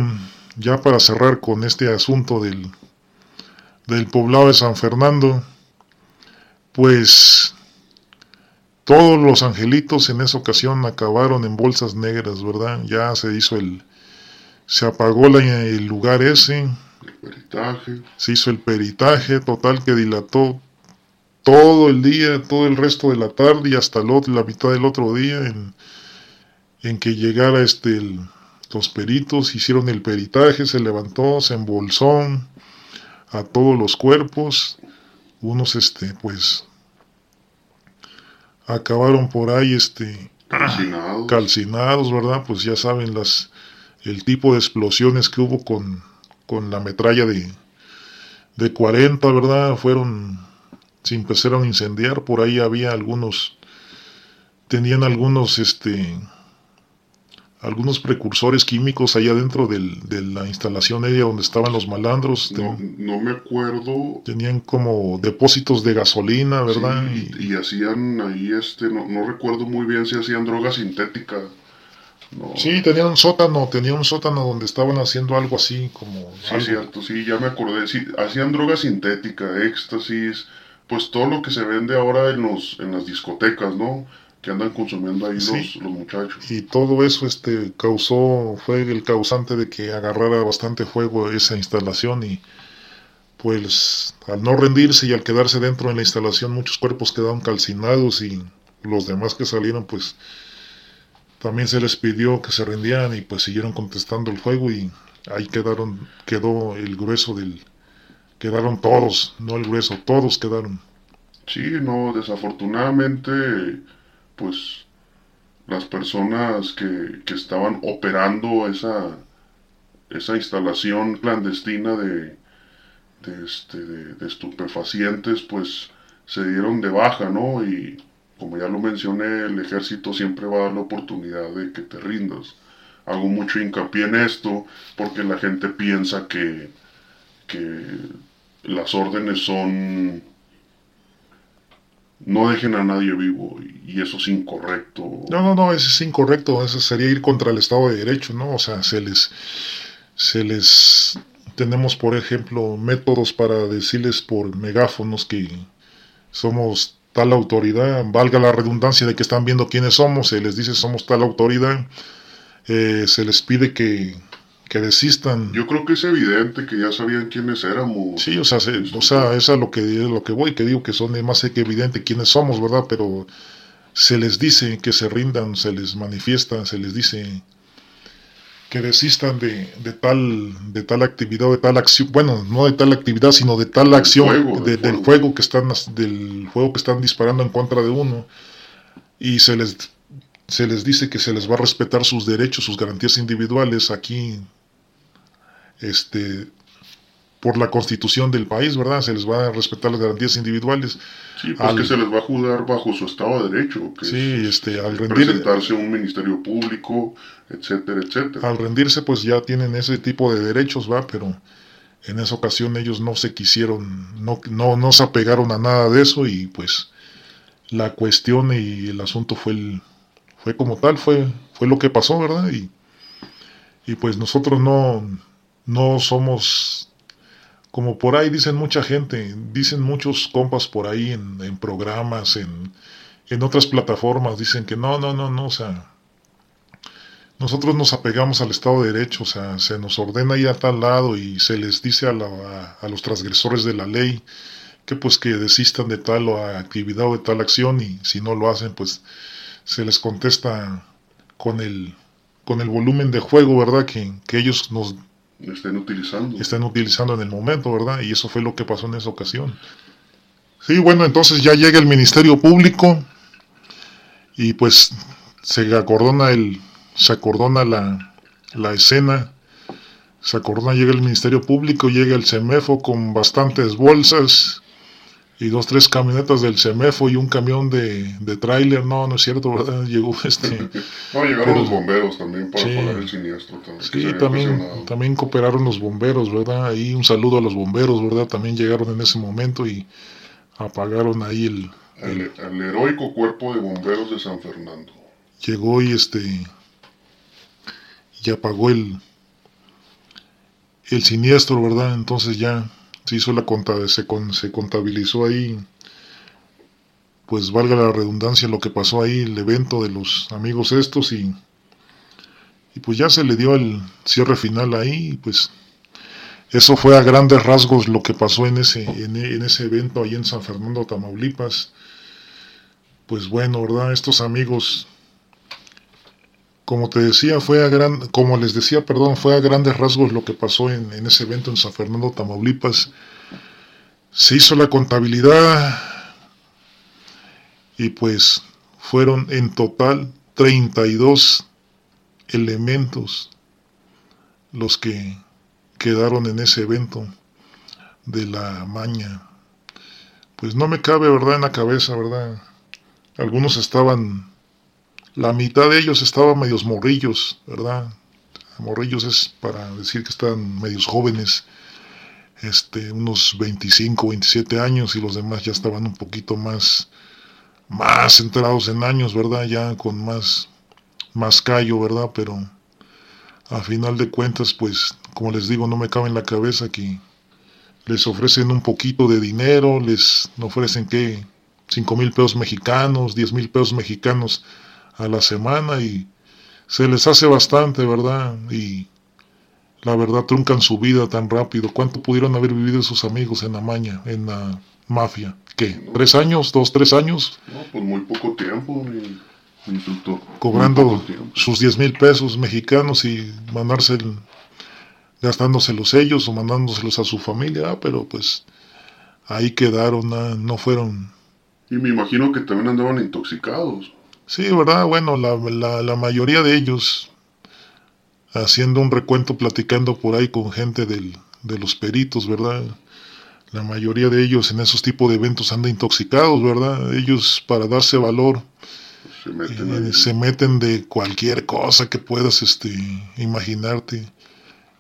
ya para cerrar con este asunto del, del poblado de San Fernando, pues todos los angelitos en esa ocasión acabaron en bolsas negras, ¿verdad? Ya se hizo el, se apagó el lugar ese, peritaje. Se hizo el peritaje total que dilató todo el día, todo el resto de la tarde y hasta la mitad del otro día en, en que llegara este los peritos, hicieron el peritaje, se levantó, se embolsó a todos los cuerpos, unos este pues acabaron por ahí este calcinados. calcinados, ¿verdad? Pues ya saben las el tipo de explosiones que hubo con con la metralla de, de 40, ¿verdad? Fueron, se empezaron a incendiar, por ahí había algunos, tenían algunos, este, algunos precursores químicos allá dentro del, de la instalación ella donde estaban los malandros. No, no, me acuerdo. Tenían como depósitos de gasolina, ¿verdad? y, y, hacían ahí, este, no, no recuerdo muy bien si hacían droga sintética. Sí, tenían un sótano, tenían un sótano donde estaban haciendo algo así como... Sí, cierto, sí, ya me acordé. Sí, hacían droga sintética, éxtasis, pues todo lo que se vende ahora en, los, en las discotecas, ¿no? Que andan consumiendo ahí los, los muchachos. Y todo eso este, causó, fue el causante de que agarrara bastante fuego esa instalación y pues al no rendirse y al quedarse dentro de la instalación muchos cuerpos quedaron calcinados y los demás que salieron pues también se les pidió que se rindieran y pues siguieron contestando el fuego y ahí quedaron, quedó el grueso del, quedaron todos, no el grueso, todos quedaron. Sí, no, desafortunadamente, pues las personas que, que estaban operando esa, esa instalación clandestina de, este, de, de estupefacientes, pues se dieron de baja, ¿no? Y como ya lo mencioné, el ejército siempre va a dar la oportunidad de que te rindas. Hago mucho hincapié en esto porque la gente piensa que, que las órdenes son no dejen a nadie vivo y eso es incorrecto. No, no, no, eso es incorrecto, eso sería ir contra el Estado de Derecho, ¿no? O sea, se les, se les, tenemos por ejemplo métodos para decirles por megáfonos que somos tal autoridad, valga la redundancia de que están viendo quiénes somos, se les dice somos tal autoridad, eh, se les pide que, que desistan. Yo creo que es evidente que ya sabían quiénes éramos. Sí, o sea, o sea eso es lo que, lo que voy, que digo que son más que evidente quiénes somos, ¿verdad? Pero se les dice que se rindan, se les manifiesta, se les dice que desistan de, de, tal de tal actividad de tal acción bueno no de tal actividad sino de tal acción del juego que están del juego que están disparando en contra de uno y se les se les dice que se les va a respetar sus derechos sus garantías individuales aquí este por la constitución del país, ¿verdad? Se les va a respetar las garantías individuales. Sí, pues que se les va a juzgar bajo su Estado de Derecho. Que sí, este, al rendir, presentarse a un ministerio público, etcétera, etcétera. Al rendirse, pues ya tienen ese tipo de derechos, ¿va? Pero en esa ocasión ellos no se quisieron, no, no, no se apegaron a nada de eso y pues la cuestión y el asunto fue el, fue como tal, fue, fue lo que pasó, ¿verdad? Y, y pues nosotros no, no somos como por ahí dicen mucha gente, dicen muchos compas por ahí en, programas, en, en, otras plataformas, dicen que no, no, no, no, o sea, nosotros nos apegamos al Estado de Derecho, o sea, se nos ordena ir a tal lado y se les dice a, a, los transgresores de la ley que pues que desistan de tal actividad o de tal acción y si no lo hacen pues se les contesta con el con el volumen de juego, ¿verdad? Que, que ellos nos estén utilizando. Utilizando en el momento, ¿verdad? Y eso fue lo que pasó en esa ocasión. Sí, bueno, entonces ya llega el Ministerio Público y pues se acordona el se acordona la, la escena, se acordona, llega el Ministerio Público, llega el CEMEFO con bastantes bolsas, y dos, tres camionetas del CEMEFO y un camión de, de tráiler, no, no es cierto, ¿verdad? Llegó este... no, llegaron los bomberos también para sí, el siniestro. También, sí, también, también cooperaron los bomberos, ¿verdad? Ahí un saludo a los bomberos, ¿verdad? También llegaron en ese momento y apagaron ahí el... El, el heroico cuerpo de bomberos de San Fernando. Llegó y este... Y apagó el... El siniestro, ¿verdad? Entonces ya se hizo la se, se contabilizó ahí, pues valga la redundancia, lo que pasó ahí, el evento de los amigos estos y, y pues ya se le dio el cierre final ahí, pues eso fue a grandes rasgos lo que pasó en ese, en, en ese evento ahí en San Fernando, Tamaulipas. Pues bueno, ¿verdad? Estos amigos como te decía, fue a gran, como les decía, perdón, fue a grandes rasgos lo que pasó en, ese evento en San Fernando, Tamaulipas. Se hizo la contabilidad y pues fueron en total 32 elementos los que quedaron en ese evento de la maña. Pues no me cabe, ¿verdad? En la cabeza, ¿verdad? Algunos estaban la mitad de ellos estaban medios morrillos, ¿verdad? Morrillos es para decir que están medios jóvenes, este, unos 25, 27 años y los demás ya estaban un poquito más, más centrados en años, ¿verdad? Ya con más, más callo, ¿verdad? Pero a final de cuentas, pues, como les digo, no me cabe en la cabeza que les ofrecen un poquito de dinero, les ofrecen que 5 mil pesos mexicanos, 10 mil pesos mexicanos a la semana y se les hace bastante, ¿verdad? Y la verdad truncan su vida tan rápido. ¿Cuánto pudieron haber vivido sus amigos en la maña, en la mafia? ¿Qué? ¿Tres años? ¿Dos, tres años? No, pues muy poco tiempo, mi, Cobrando sus 10 mil pesos mexicanos y mandarse gastándoselos ellos o mandándoselos a su familia, ah, pero pues ahí quedaron, ah, no fueron. Y me imagino que también andaban intoxicados. Sí, ¿verdad? Bueno, la, la, la, mayoría de ellos, haciendo un recuento, platicando por ahí con gente del, de los peritos, ¿verdad? La mayoría de ellos en esos tipos de eventos andan intoxicados, ¿verdad? Ellos para darse valor se meten, eh, se meten de cualquier cosa que puedas este, imaginarte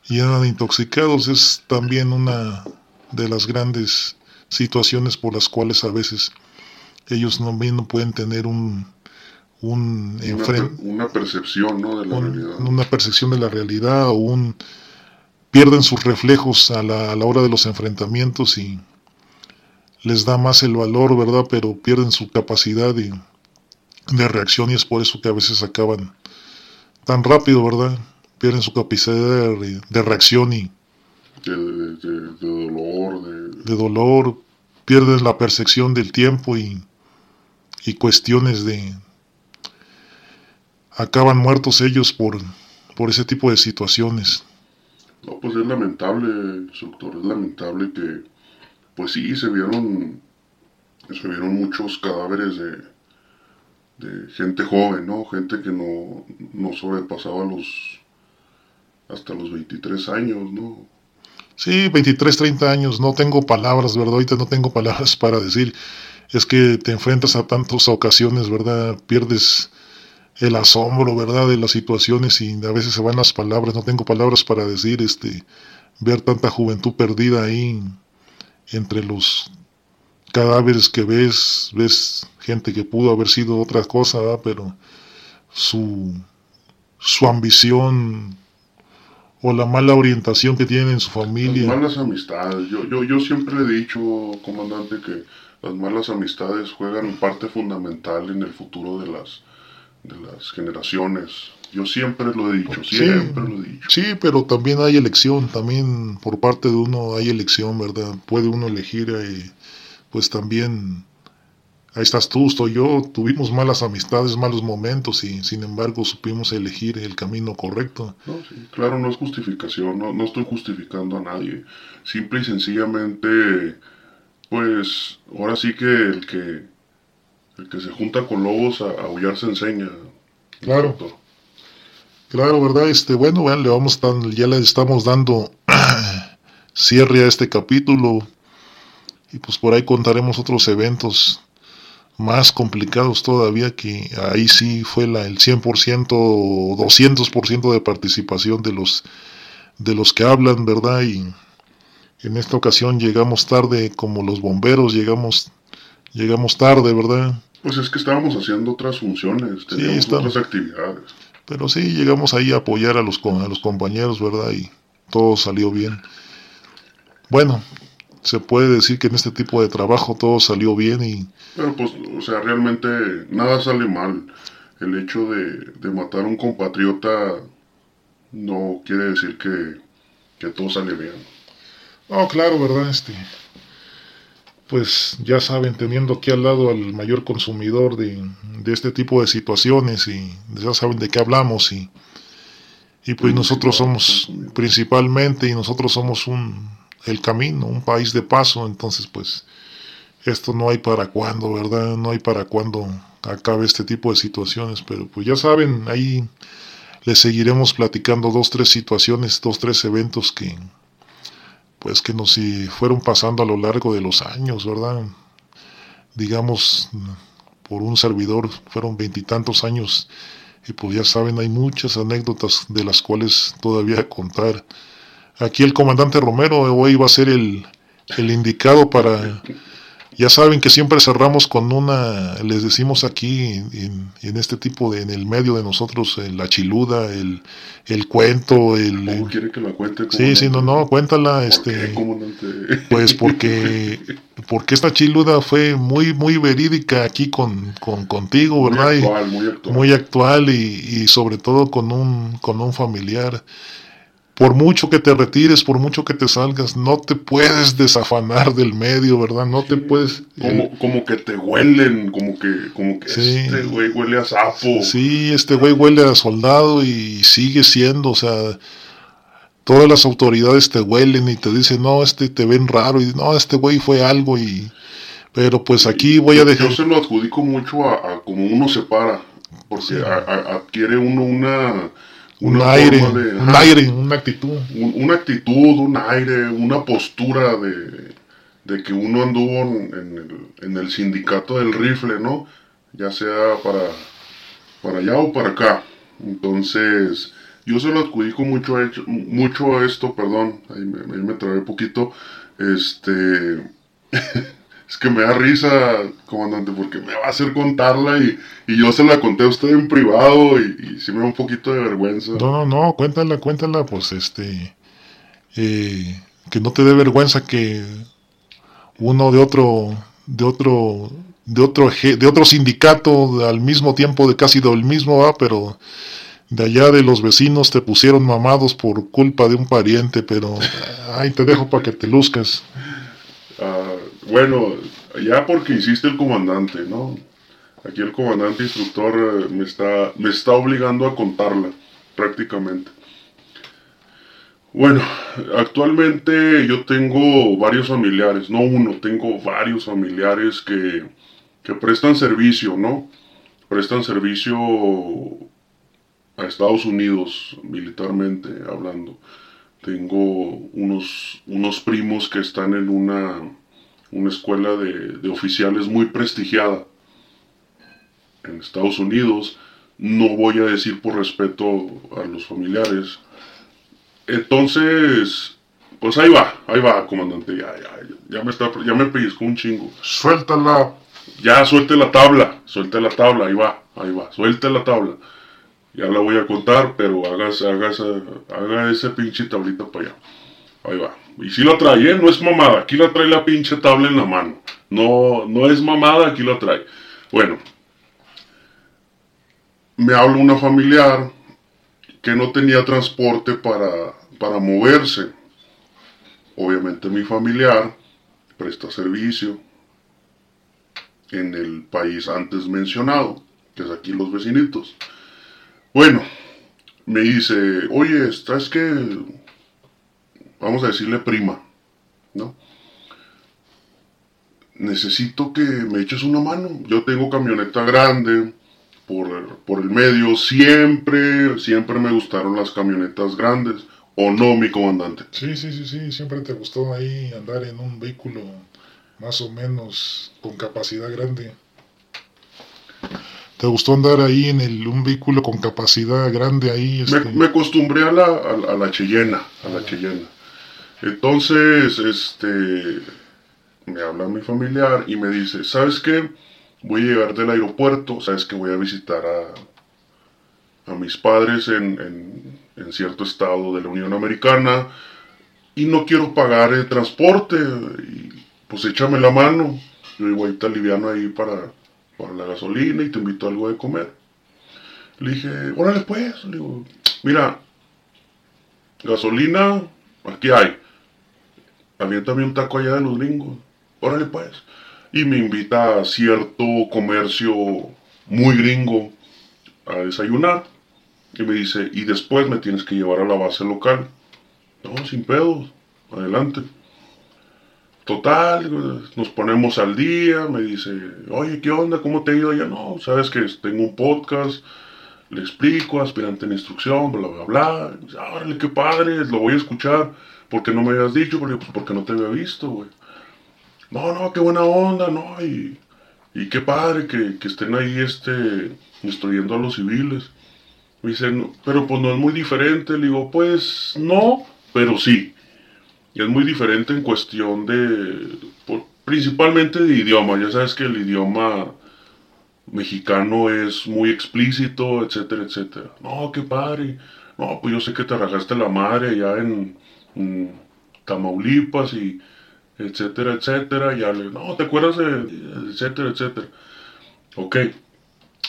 y andan intoxicados. Es también una de las grandes situaciones por las cuales a veces ellos no, no pueden tener un, un una, percepción ¿no? de la realidad. Una percepción de la realidad o un pierden sus reflejos a la, a la hora de los enfrentamientos y les da más el valor, ¿verdad? Pero pierden su capacidad de, de reacción y es por eso que a veces acaban tan rápido, ¿verdad? Pierden su capacidad de, de reacción y... De, de, dolor. De... dolor, pierden la percepción del tiempo y, y cuestiones de... Acaban muertos ellos por, por ese tipo de situaciones. No, pues es lamentable, instructor, es lamentable que, pues sí, se vieron, se vieron muchos cadáveres de, de gente joven, ¿no? Gente que no, no sobrepasaba los, hasta los 23 años, ¿no? Sí, 23, 30 años, no tengo palabras, ¿verdad? Ahorita no tengo palabras para decir. Es que te enfrentas a tantas ocasiones, ¿verdad? Pierdes el asombro, ¿verdad? De las situaciones y a veces se van las palabras, no tengo palabras para decir, este, ver tanta juventud perdida ahí entre los cadáveres que ves, ves gente que pudo haber sido otra cosa, pero su, su ambición o la mala orientación que tienen en su familia. Las malas amistades. Yo, yo, yo siempre he dicho, comandante, que las malas amistades juegan parte fundamental en el futuro de las, de las generaciones. Yo siempre lo he dicho, siempre lo he dicho. Sí, pero también hay elección, también por parte de uno hay elección, ¿verdad? Puede uno elegir, eh, pues también, ahí estás tú, estoy yo, tuvimos malas amistades, malos momentos y sin embargo supimos elegir el camino correcto. No, sí, claro, no es justificación, no, no estoy justificando a nadie. Simple y sencillamente, pues ahora sí que el que el que se junta con lobos a, aullar se enseña. Claro. Claro, ¿verdad? Este, bueno, le vamos tan, ya le estamos dando cierre a este capítulo. Y pues por ahí contaremos otros eventos más complicados todavía que ahí sí fue la, el 100% o 200% de participación de los de los que hablan, ¿verdad? Y en esta ocasión llegamos tarde como los bomberos, llegamos llegamos tarde, ¿verdad? Pues es que estábamos haciendo otras funciones, teníamos otras actividades. Pero sí, llegamos ahí a apoyar a los, a los compañeros, ¿verdad? Y todo salió bien. Bueno, se puede decir que en este tipo de trabajo todo salió bien y... Pero pues, o sea, realmente nada sale mal. El hecho de, de matar a un compatriota no quiere decir que, que todo sale bien. No, claro, ¿verdad? Este, pues ya saben, teniendo aquí al lado al mayor consumidor de, este tipo de situaciones y ya saben de qué hablamos y, y pues nosotros somos principalmente y nosotros somos un, el camino, un país de paso, entonces pues esto no hay para cuándo, ¿verdad? No hay para cuándo acabe este tipo de situaciones, pero pues ya saben, ahí les seguiremos platicando dos, tres situaciones, dos, tres eventos que, pues que nos fueron pasando a lo largo de los años, ¿verdad? Digamos, por un servidor fueron veintitantos años y pues ya saben, hay muchas anécdotas de las cuales todavía contar. Aquí el comandante Romero hoy va a ser el, el indicado para ya saben que siempre cerramos con una, les decimos aquí en, en este tipo de, en el medio de nosotros, eh, la chiluda, el, el cuento, el... ¿Cómo quiere que la cuente? Sí, sí, no, no, cuéntala, este... Pues porque, porque esta chiluda fue muy, muy verídica aquí con, con contigo, ¿verdad? Muy actual, muy actual. Muy actual y, y sobre todo con un, con un familiar por mucho que te retires, por mucho que te salgas, no te puedes desafanar del medio, ¿verdad? No te puedes... Como, como que te huelen, como que, como que este güey huele a sapo. Sí, este güey huele a soldado y sigue siendo, o sea, todas las autoridades te huelen y te dicen, no, este te ven raro y no, este güey fue algo y... Pero pues aquí voy a dejar... Yo se lo adjudico mucho a, como uno se para, porque adquiere uno una un aire, un aire, una actitud. una actitud, un aire, una postura de, de que uno anduvo en, el, en, el, sindicato del rifle, ¿no? Ya sea para, para allá o para acá. Entonces, yo se lo adjudico mucho a, mucho a esto, perdón, ahí me, ahí me trabé poquito. Este. es que me da risa, comandante, porque me va a hacer contarla y, yo se la conté a usted en privado y, y sí me da un poquito de vergüenza. No, no, no, cuéntala, cuéntala, pues este, eh, que no te dé vergüenza que uno de otro, de otro, de otro, de otro sindicato al mismo tiempo de casi del mismo, ¿va? pero de allá de los vecinos te pusieron mamados por culpa de un pariente, pero ahí te dejo para que te luzcas. Bueno, ya porque hiciste el comandante, ¿no? Aquí el comandante instructor eh, me está, me está obligando a contarla, prácticamente. Bueno, actualmente yo tengo varios familiares, no uno, tengo varios familiares que, que prestan servicio, ¿no? Prestan servicio a Estados Unidos, militarmente hablando. Tengo unos, unos primos que están en una, una escuela de, de oficiales muy prestigiada en Estados Unidos. No voy a decir por respeto a los familiares. Entonces, pues ahí va, ahí va, comandante. Ya, ya, ya me está, ya me pellizcó un chingo. Suéltala. Ya, suelte la tabla, suelte la tabla, ahí va, ahí va, suelte la tabla. Ya la voy a contar, pero hagas, hagas, haga ese pinche tablita para allá. Ahí va. Y si la trae, ¿eh? No es mamada. Aquí la trae la pinche tabla en la mano. No, no es mamada, aquí la trae. Bueno. Me habla una familiar que no tenía transporte para, para moverse. Obviamente mi familiar presta servicio en el país antes mencionado, que es aquí los vecinitos. Bueno, me dice, oye, ¿estás que Vamos a decirle prima, ¿no? Necesito que me eches una mano. Yo tengo camioneta grande por, por el medio. Siempre, siempre me gustaron las camionetas grandes. ¿O no, mi comandante? Sí, sí, sí, sí. Siempre te gustó ahí andar en un vehículo más o menos con capacidad grande. ¿Te gustó andar ahí en el, un vehículo con capacidad grande ahí? Me, Este, me acostumbré a la, a, a la Cheyenne, a la Cheyenne. Entonces, este, me habla mi familiar y me dice, ¿sabes qué? Voy a llegar del aeropuerto, ¿sabes que Voy a visitar a, a mis padres en, en, cierto estado de la Unión Americana y no quiero pagar el transporte pues échame la mano. Yo ahí te aliviano ahí para, para la gasolina y te invito a algo de comer. Le dije, órale pues, le digo, mira, gasolina, aquí hay. Aviéntame un taco allá de los gringos. Órale pues. Y me invita a cierto comercio muy gringo a desayunar. Y me dice, y después me tienes que llevar a la base local. No, sin pedos. Adelante. Total, nos ponemos al día, me dice, oye, ¿qué onda? ¿Cómo te ha ido allá? No, sabes que tengo un podcast, le explico, aspirante en instrucción, bla, bla, bla. Órale, qué padre, lo voy a escuchar. ¿Por qué no me habías dicho? Porque, pues, porque no te había visto, güey. No, no, qué buena onda, no, y, y qué padre que, que estén ahí, este, instruyendo a los civiles. Me dice, "No, pero pues no es muy diferente. Le digo, pues no, pero sí. Y es muy diferente en cuestión de, principalmente de idioma. Ya sabes que el idioma mexicano es muy explícito, etcétera, etcétera. No, qué padre. No, pues yo sé que te rajaste la madre allá en, Tamaulipas y etcétera, etcétera. Ya le, no, ¿te acuerdas de etcétera, etcétera? Ok,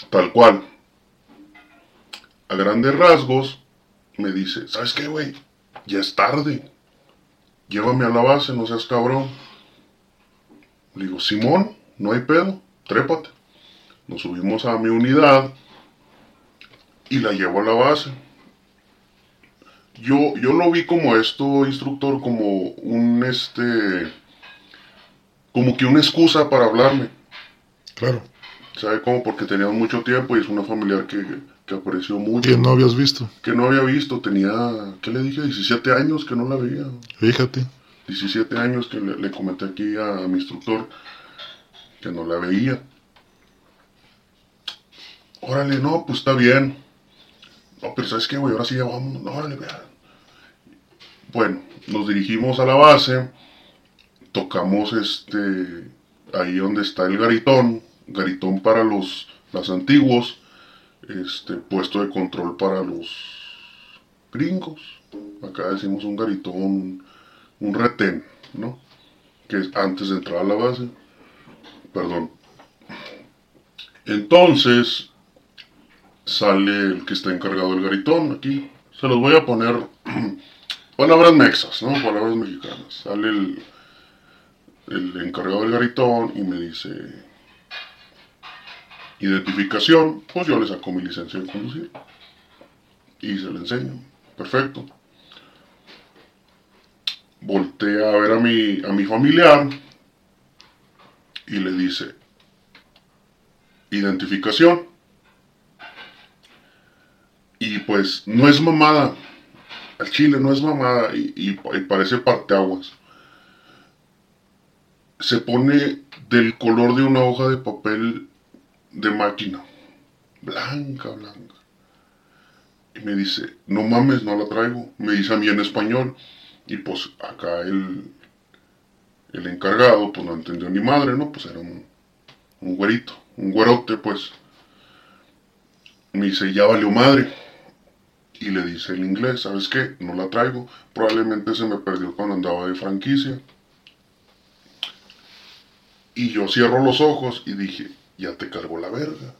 tal cual. A grandes rasgos me dice, ¿sabes qué, güey? Ya es tarde. Llévame a la base, no seas cabrón. Le digo, Simón, no hay pedo, trépate. Nos subimos a mi unidad y la llevo a la base. Yo, yo lo vi como esto, instructor, como un este. como que una excusa para hablarme. claro. ¿Sabe cómo? Porque teníamos mucho tiempo y es una familiar que, que apreció mucho. Que no habías visto. Que no había visto, tenía, ¿qué le dije? 17 años que no la veía. Fíjate. 17 años que le, le comenté aquí a, a mi instructor que no la veía. Órale, no, pues está bien. No, pero ¿sabes qué, güey? Ahora sí vamos. No, órale, vea. Bueno, nos dirigimos a la base. Tocamos este. Ahí donde está el garitón. Garitón para los, los antiguos. Este, puesto de control para los gringos. Acá decimos un garitón, un retén, ¿no? que es antes de entrar a la base. Perdón. Entonces, sale el que está encargado del garitón aquí. Se los voy a poner palabras mexas, ¿no? Palabras mexicanas. Sale el, el encargado del garitón y me dice identificación, pues yo le saco mi licencia de conducir y se la enseño. Perfecto. Voltea a ver a mi, a mi familiar y le dice identificación. Y pues no es mamada. Al chile no es mamada y, parece parteaguas. Se pone del color de una hoja de papel de máquina. Blanca, blanca. Y me dice, no mames, no la traigo. Me dice a mí en español. Y pues acá el, el encargado, pues no entendió ni madre, ¿no? Pues era un, un güerito, un güerote, pues. Me dice, ya valió madre. Y le dice el inglés, ¿sabes qué? No la traigo. Probablemente se me perdió cuando andaba de franquicia. Y yo cierro los ojos y dije, ya te cargó la verga.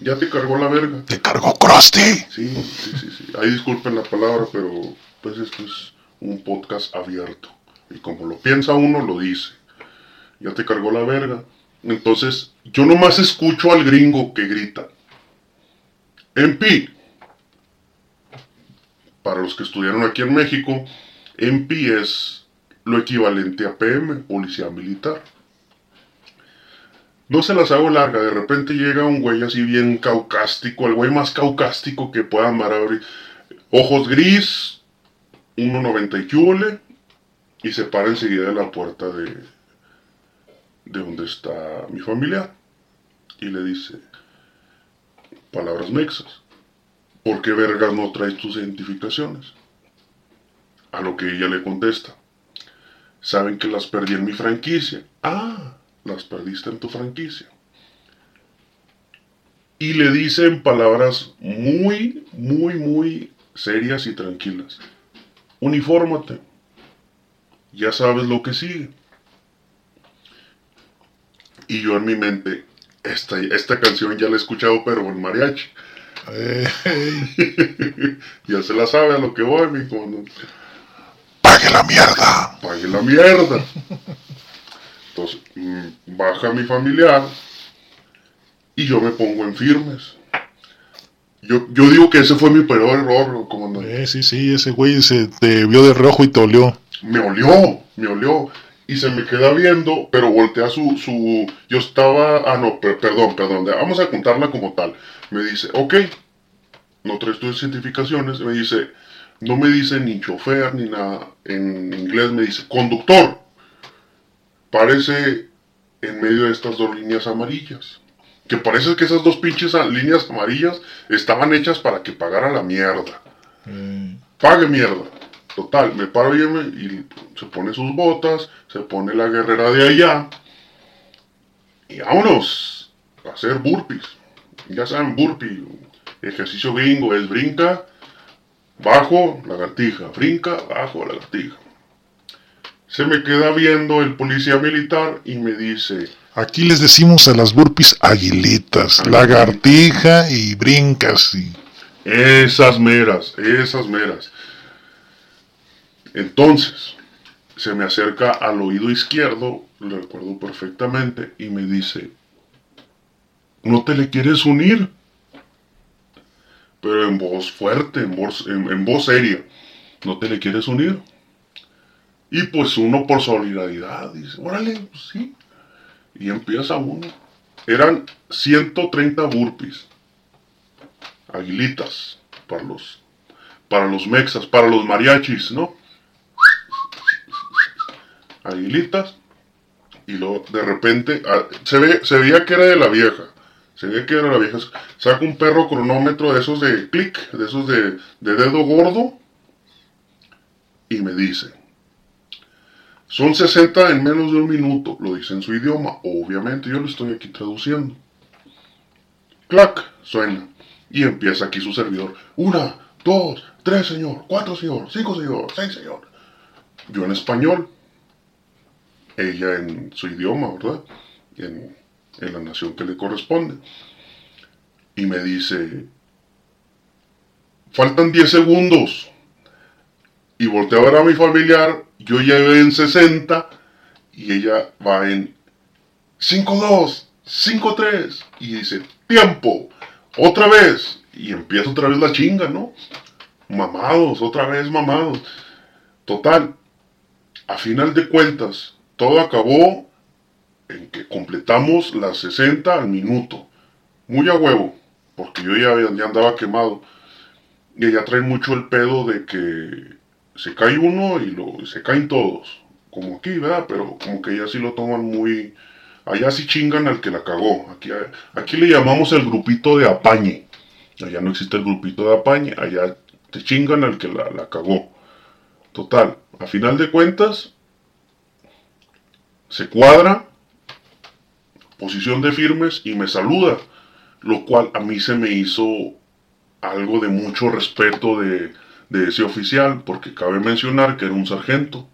Ya te cargó la verga. Te cargó Krusty. Sí, sí, sí, sí. Ahí disculpen la palabra, pero pues esto es un podcast abierto. Y como lo piensa uno, lo dice. Ya te cargó la verga. Entonces, yo nomás escucho al gringo que grita. MP. Para los que estudiaron aquí en México, MP es lo equivalente a PM, policía militar. No se las hago larga, de repente llega un güey así bien caucástico, el güey más caucástico que pueda amar abrir. Ojos gris, 1.90 y y se para enseguida de la puerta de, de donde está mi familia. Y le dice, palabras mexas, ¿por qué vergas no traes tus identificaciones? A lo que ella le contesta, saben que las perdí en mi franquicia. Ah, las perdiste en tu franquicia. Y le dice en palabras muy, muy, muy serias y tranquilas. Unifórmate. Ya sabes lo que sigue. Y yo en mi mente, esta, esta canción ya la he escuchado, pero en mariachi. ya se la sabe a lo que voy, mi Pague la mierda. Pague la mierda. Entonces, mm, baja mi familiar y yo me pongo en firmes. Yo, yo digo que ese fue mi peor error, comandante. Eh, sí, sí, ese güey se te vio de rojo y te olió. Me olió, me olió. Y se me queda viendo, pero voltea su, su... Yo estaba... Ah, no, per- perdón, perdón. Vamos a contarla como tal. Me dice, ok, no traes tus identificaciones. Me dice, no me dice ni chofer ni nada. En inglés me dice, conductor. Parece en medio de estas dos líneas amarillas. Que parece que esas dos pinches líneas amarillas estaban hechas para que pagara la mierda. Eh, Pague mierda. Total, me paro y, me- y se pone sus botas, se pone la guerrera de allá. Y vámonos a hacer burpees. Ya saben, burpee, ejercicio gringo, es brinca, bajo, lagartija, brinca, bajo, lagartija. Se me queda viendo el policía militar y me dice, Aquí les decimos a las burpees aguilitas, lagartija y brincas. Y... Esas meras, esas meras. Entonces, se me acerca al oído izquierdo, lo recuerdo perfectamente, y me dice, ¿no te le quieres unir? Pero en voz fuerte, en voz, en, voz seria, ¿no te le quieres unir? Y pues uno por solidaridad dice, órale, pues sí. Y empieza uno. Eran 130 burpees aguilitas para los para los mexas, para los mariachis, ¿no? Aguilitas y luego de repente ah, se ve se veía que era de la vieja. Se veía que era la vieja. Saca un perro cronómetro de esos de clic, de esos de, de dedo gordo y me dice, son 60 en menos de un minuto, lo dice en su idioma, obviamente yo lo estoy aquí traduciendo. Clac, suena. Y empieza aquí su servidor. Una, dos, tres, señor. Cuatro, señor. Cinco, señor. Seis, señor. Yo en español. ella en su idioma, ¿verdad? En, en la nación que le corresponde. Y me dice, faltan 10 segundos. Y volteo a ver a mi familiar, yo voy en 60 y ella va en 5-2, 5-3 y dice, tiempo, otra vez. Y empieza otra vez la chinga, ¿no? Mamados, otra vez mamados. Total, a final de cuentas, todo acabó en que completamos las 60 al minuto. Muy a huevo, porque yo ya, ya andaba quemado. Y ella trae mucho el pedo de que se cae uno y lo, se caen todos. Como aquí, ¿verdad? Pero como que ya sí lo toman muy... Allá sí chingan al que la cagó. Aquí, aquí le llamamos el grupito de apañe. Allá no existe el grupito de apañe. Allá te chingan al que la, la cagó. Total, a final de cuentas, se cuadra, posición de firmes y me saluda. Lo cual a mí se me hizo algo de mucho respeto de, ese oficial, porque cabe mencionar que era un sargento.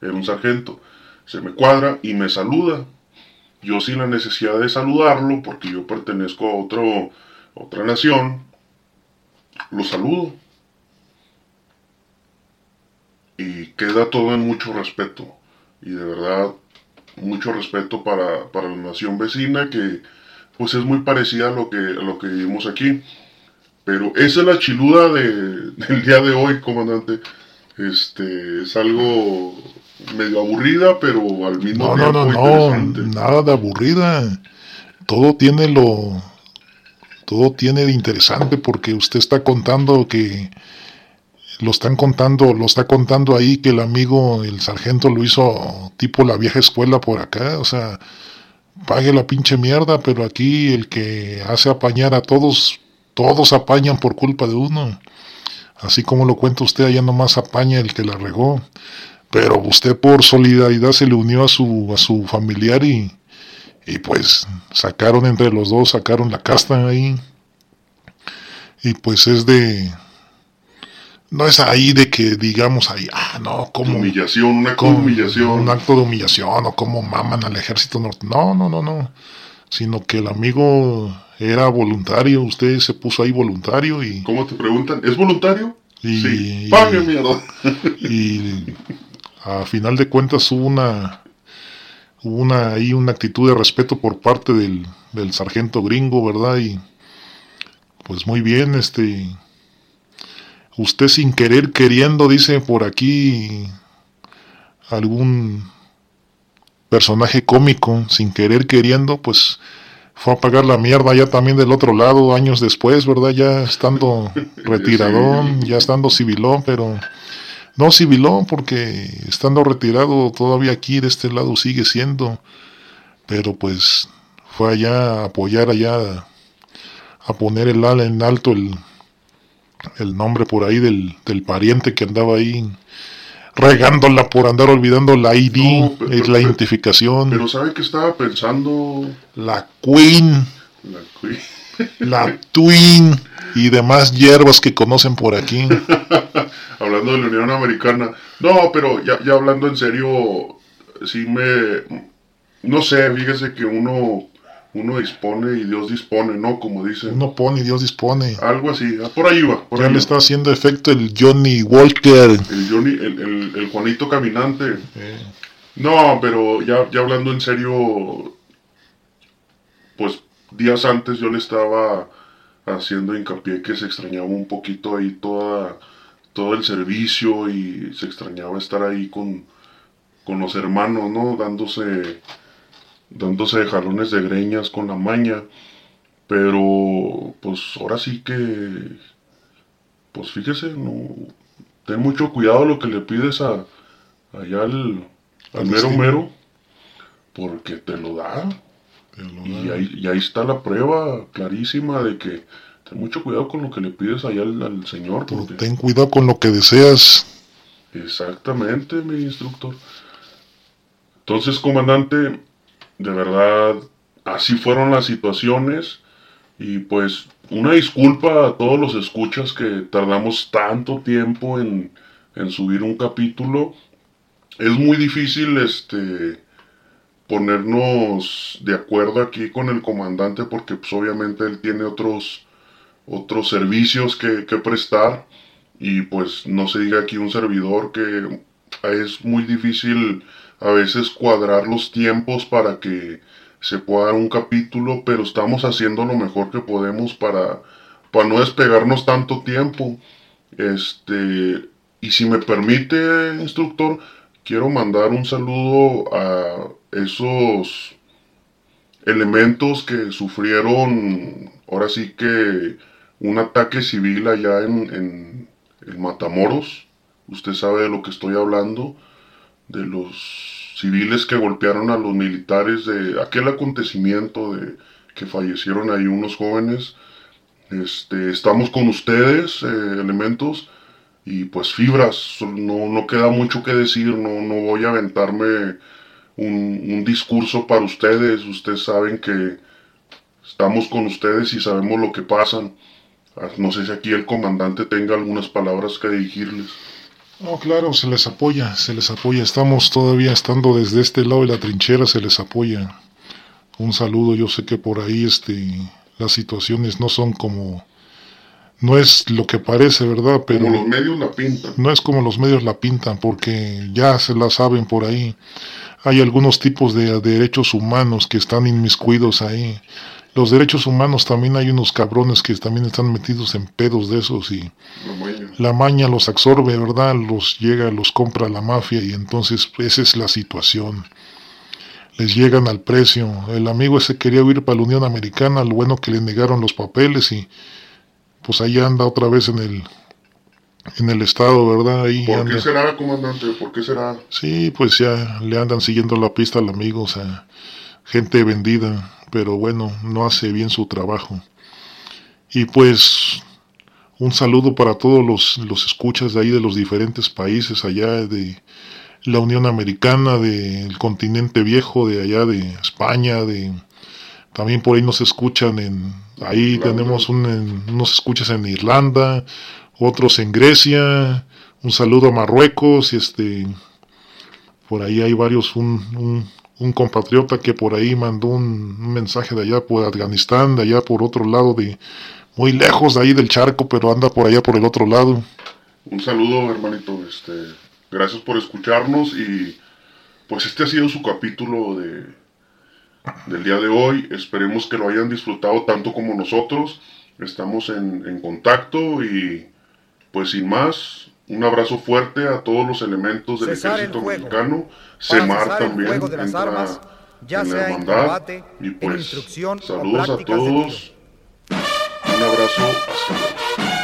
Era un sargento. Se me cuadra y me saluda. Yo sin la necesidad de saludarlo, porque yo pertenezco a otro, otra nación, lo saludo. Y queda todo en mucho respeto. Y de verdad, mucho respeto para, para la nación vecina, que pues es muy parecida a lo que, a lo que vivimos aquí. Pero esa es la chiluda de, del día de hoy, comandante. Este, es algo medio aburrida, pero al mismo no, tiempo no, no, no, nada de aburrida. Todo tiene lo, todo tiene de interesante porque usted está contando que lo están contando, lo está contando ahí que el amigo, el sargento lo hizo tipo la vieja escuela por acá, o sea, pague la pinche mierda, pero aquí el que hace apañar a todos todos apañan por culpa de uno. Así como lo cuenta usted, allá nomás apaña el que la regó. Pero usted por solidaridad se le unió a su, a su familiar y, y pues sacaron entre los dos, sacaron la casta ahí. Y pues es de... No es ahí de que digamos ahí, ah, no, como... Humillación, una humillación. Un acto de humillación o como maman al ejército norte. No, no, no, no. Sino que el amigo era voluntario, usted se puso ahí voluntario y... ¿Cómo te preguntan? ¿Es voluntario? Y, sí. Pague mierda. Y a final de cuentas hubo una, hubo una, ahí una actitud de respeto por parte del, del sargento gringo, ¿verdad? Y pues muy bien, este... Usted sin querer queriendo, dice por aquí algún personaje cómico, sin querer queriendo, pues fue a pagar la mierda ya también del otro lado años después, ¿verdad? Ya estando retiradón, ya estando civilón, pero no civilón porque estando retirado todavía aquí de este lado sigue siendo, pero pues fue allá a apoyar allá, a poner el ala en alto el, el nombre por ahí del, del pariente que andaba ahí regándola por andar olvidando la ID, No, pero- es la pero- identificación. Pero ¿sabe que estaba pensando? la Queen, La cu- la Twin y demás hierbas que conocen por aquí. hablando de la Unión Americana. No, pero ya, ya hablando en serio, sí me... No sé, fíjese que uno, uno dispone y Dios dispone, ¿no? Como dicen. Uno pone y Dios dispone. Algo así. ah, Por ahí va. Por Ya ahí le va. está haciendo efecto el Johnny Walker. El Johnny, el, el, el Juanito Caminante. Eh, No, pero ya, ya hablando en serio, pues días antes yo le estaba haciendo hincapié que se extrañaba un poquito ahí toda, todo el servicio y se extrañaba estar ahí con, con los hermanos, ¿no? Dándose, dándose jalones de greñas con la maña. Pero, pues ahora sí que, pues fíjese, no, ten mucho cuidado lo que le pides a, allá al, al mero mero, porque te lo da. lo Y da. ahí, y ahí está la prueba clarísima de que ten mucho cuidado con lo que le pides allá al, al Señor. Porque, ten cuidado con lo que deseas. exactamente, mi instructor. Entonces, comandante, de verdad, así fueron las situaciones. Y pues, una disculpa a todos los escuchas que tardamos tanto tiempo en, en subir un capítulo. es muy difícil este ponernos de acuerdo aquí con el comandante porque pues obviamente él tiene otros otros servicios que, que prestar y pues no se diga aquí un servidor que es muy difícil a veces cuadrar los tiempos para que se pueda dar un capítulo, pero estamos haciendo lo mejor que podemos para, para no despegarnos tanto tiempo. Este, y si me permite, instructor, quiero mandar un saludo a esos elementos que sufrieron, ahora sí que un ataque civil allá en, en, Matamoros. Usted sabe de lo que estoy hablando, de los civiles que golpearon a los militares, de aquel acontecimiento de que fallecieron ahí unos jóvenes. Este, estamos con ustedes, eh, elementos, y pues fibras, no, no queda mucho que decir, no, no voy a aventarme un, un discurso para ustedes, ustedes saben que estamos con ustedes y sabemos lo que pasan. Ah, no sé si aquí el comandante tenga algunas palabras que dirigirles. No, claro, se les apoya, se les apoya. Estamos todavía estando desde este lado de la trinchera, se les apoya. Un saludo, yo sé que por ahí este, las situaciones no son como... No es lo que parece, ¿verdad? Pero como los medios la pintan. No es como los medios la pintan, porque ya se la saben por ahí. Hay algunos tipos de derechos humanos que están inmiscuidos ahí los derechos humanos también hay unos cabrones que también están metidos en pedos de esos y la maña. los absorbe, ¿verdad? Los llega, los compra la mafia y entonces esa es la situación. Les llegan al precio. El amigo ese quería ir para la Unión Americana, lo bueno que le negaron los papeles y pues ahí anda otra vez en el en el estado, ¿verdad? Ahí ¿Por qué será, comandante? ¿Por qué será? Sí, pues ya le andan siguiendo la pista al amigo, o sea, gente vendida pero bueno, no hace bien su trabajo. Y pues un saludo para todos los, los escuchas de ahí de los diferentes países allá de la Unión Americana, del continente viejo, de allá de España, de también por ahí nos escuchan en ahí tenemos un, unos escuchas en Irlanda, otros en Grecia, un saludo a Marruecos y este por ahí hay varios un, un compatriota que por ahí mandó un, mensaje de allá por Afganistán, de allá por otro lado, de muy lejos de ahí del charco, pero anda por allá por el otro lado. Un saludo, hermanito. Este, gracias por escucharnos y pues este ha sido su capítulo de, del día de hoy. Esperemos que lo hayan disfrutado tanto como nosotros. Estamos en contacto y pues sin más, un abrazo fuerte a todos los elementos del ejército mexicano. Semar también entra armas, ya en la hermandad. y pues saludos a todos. Un abrazo. Hasta luego.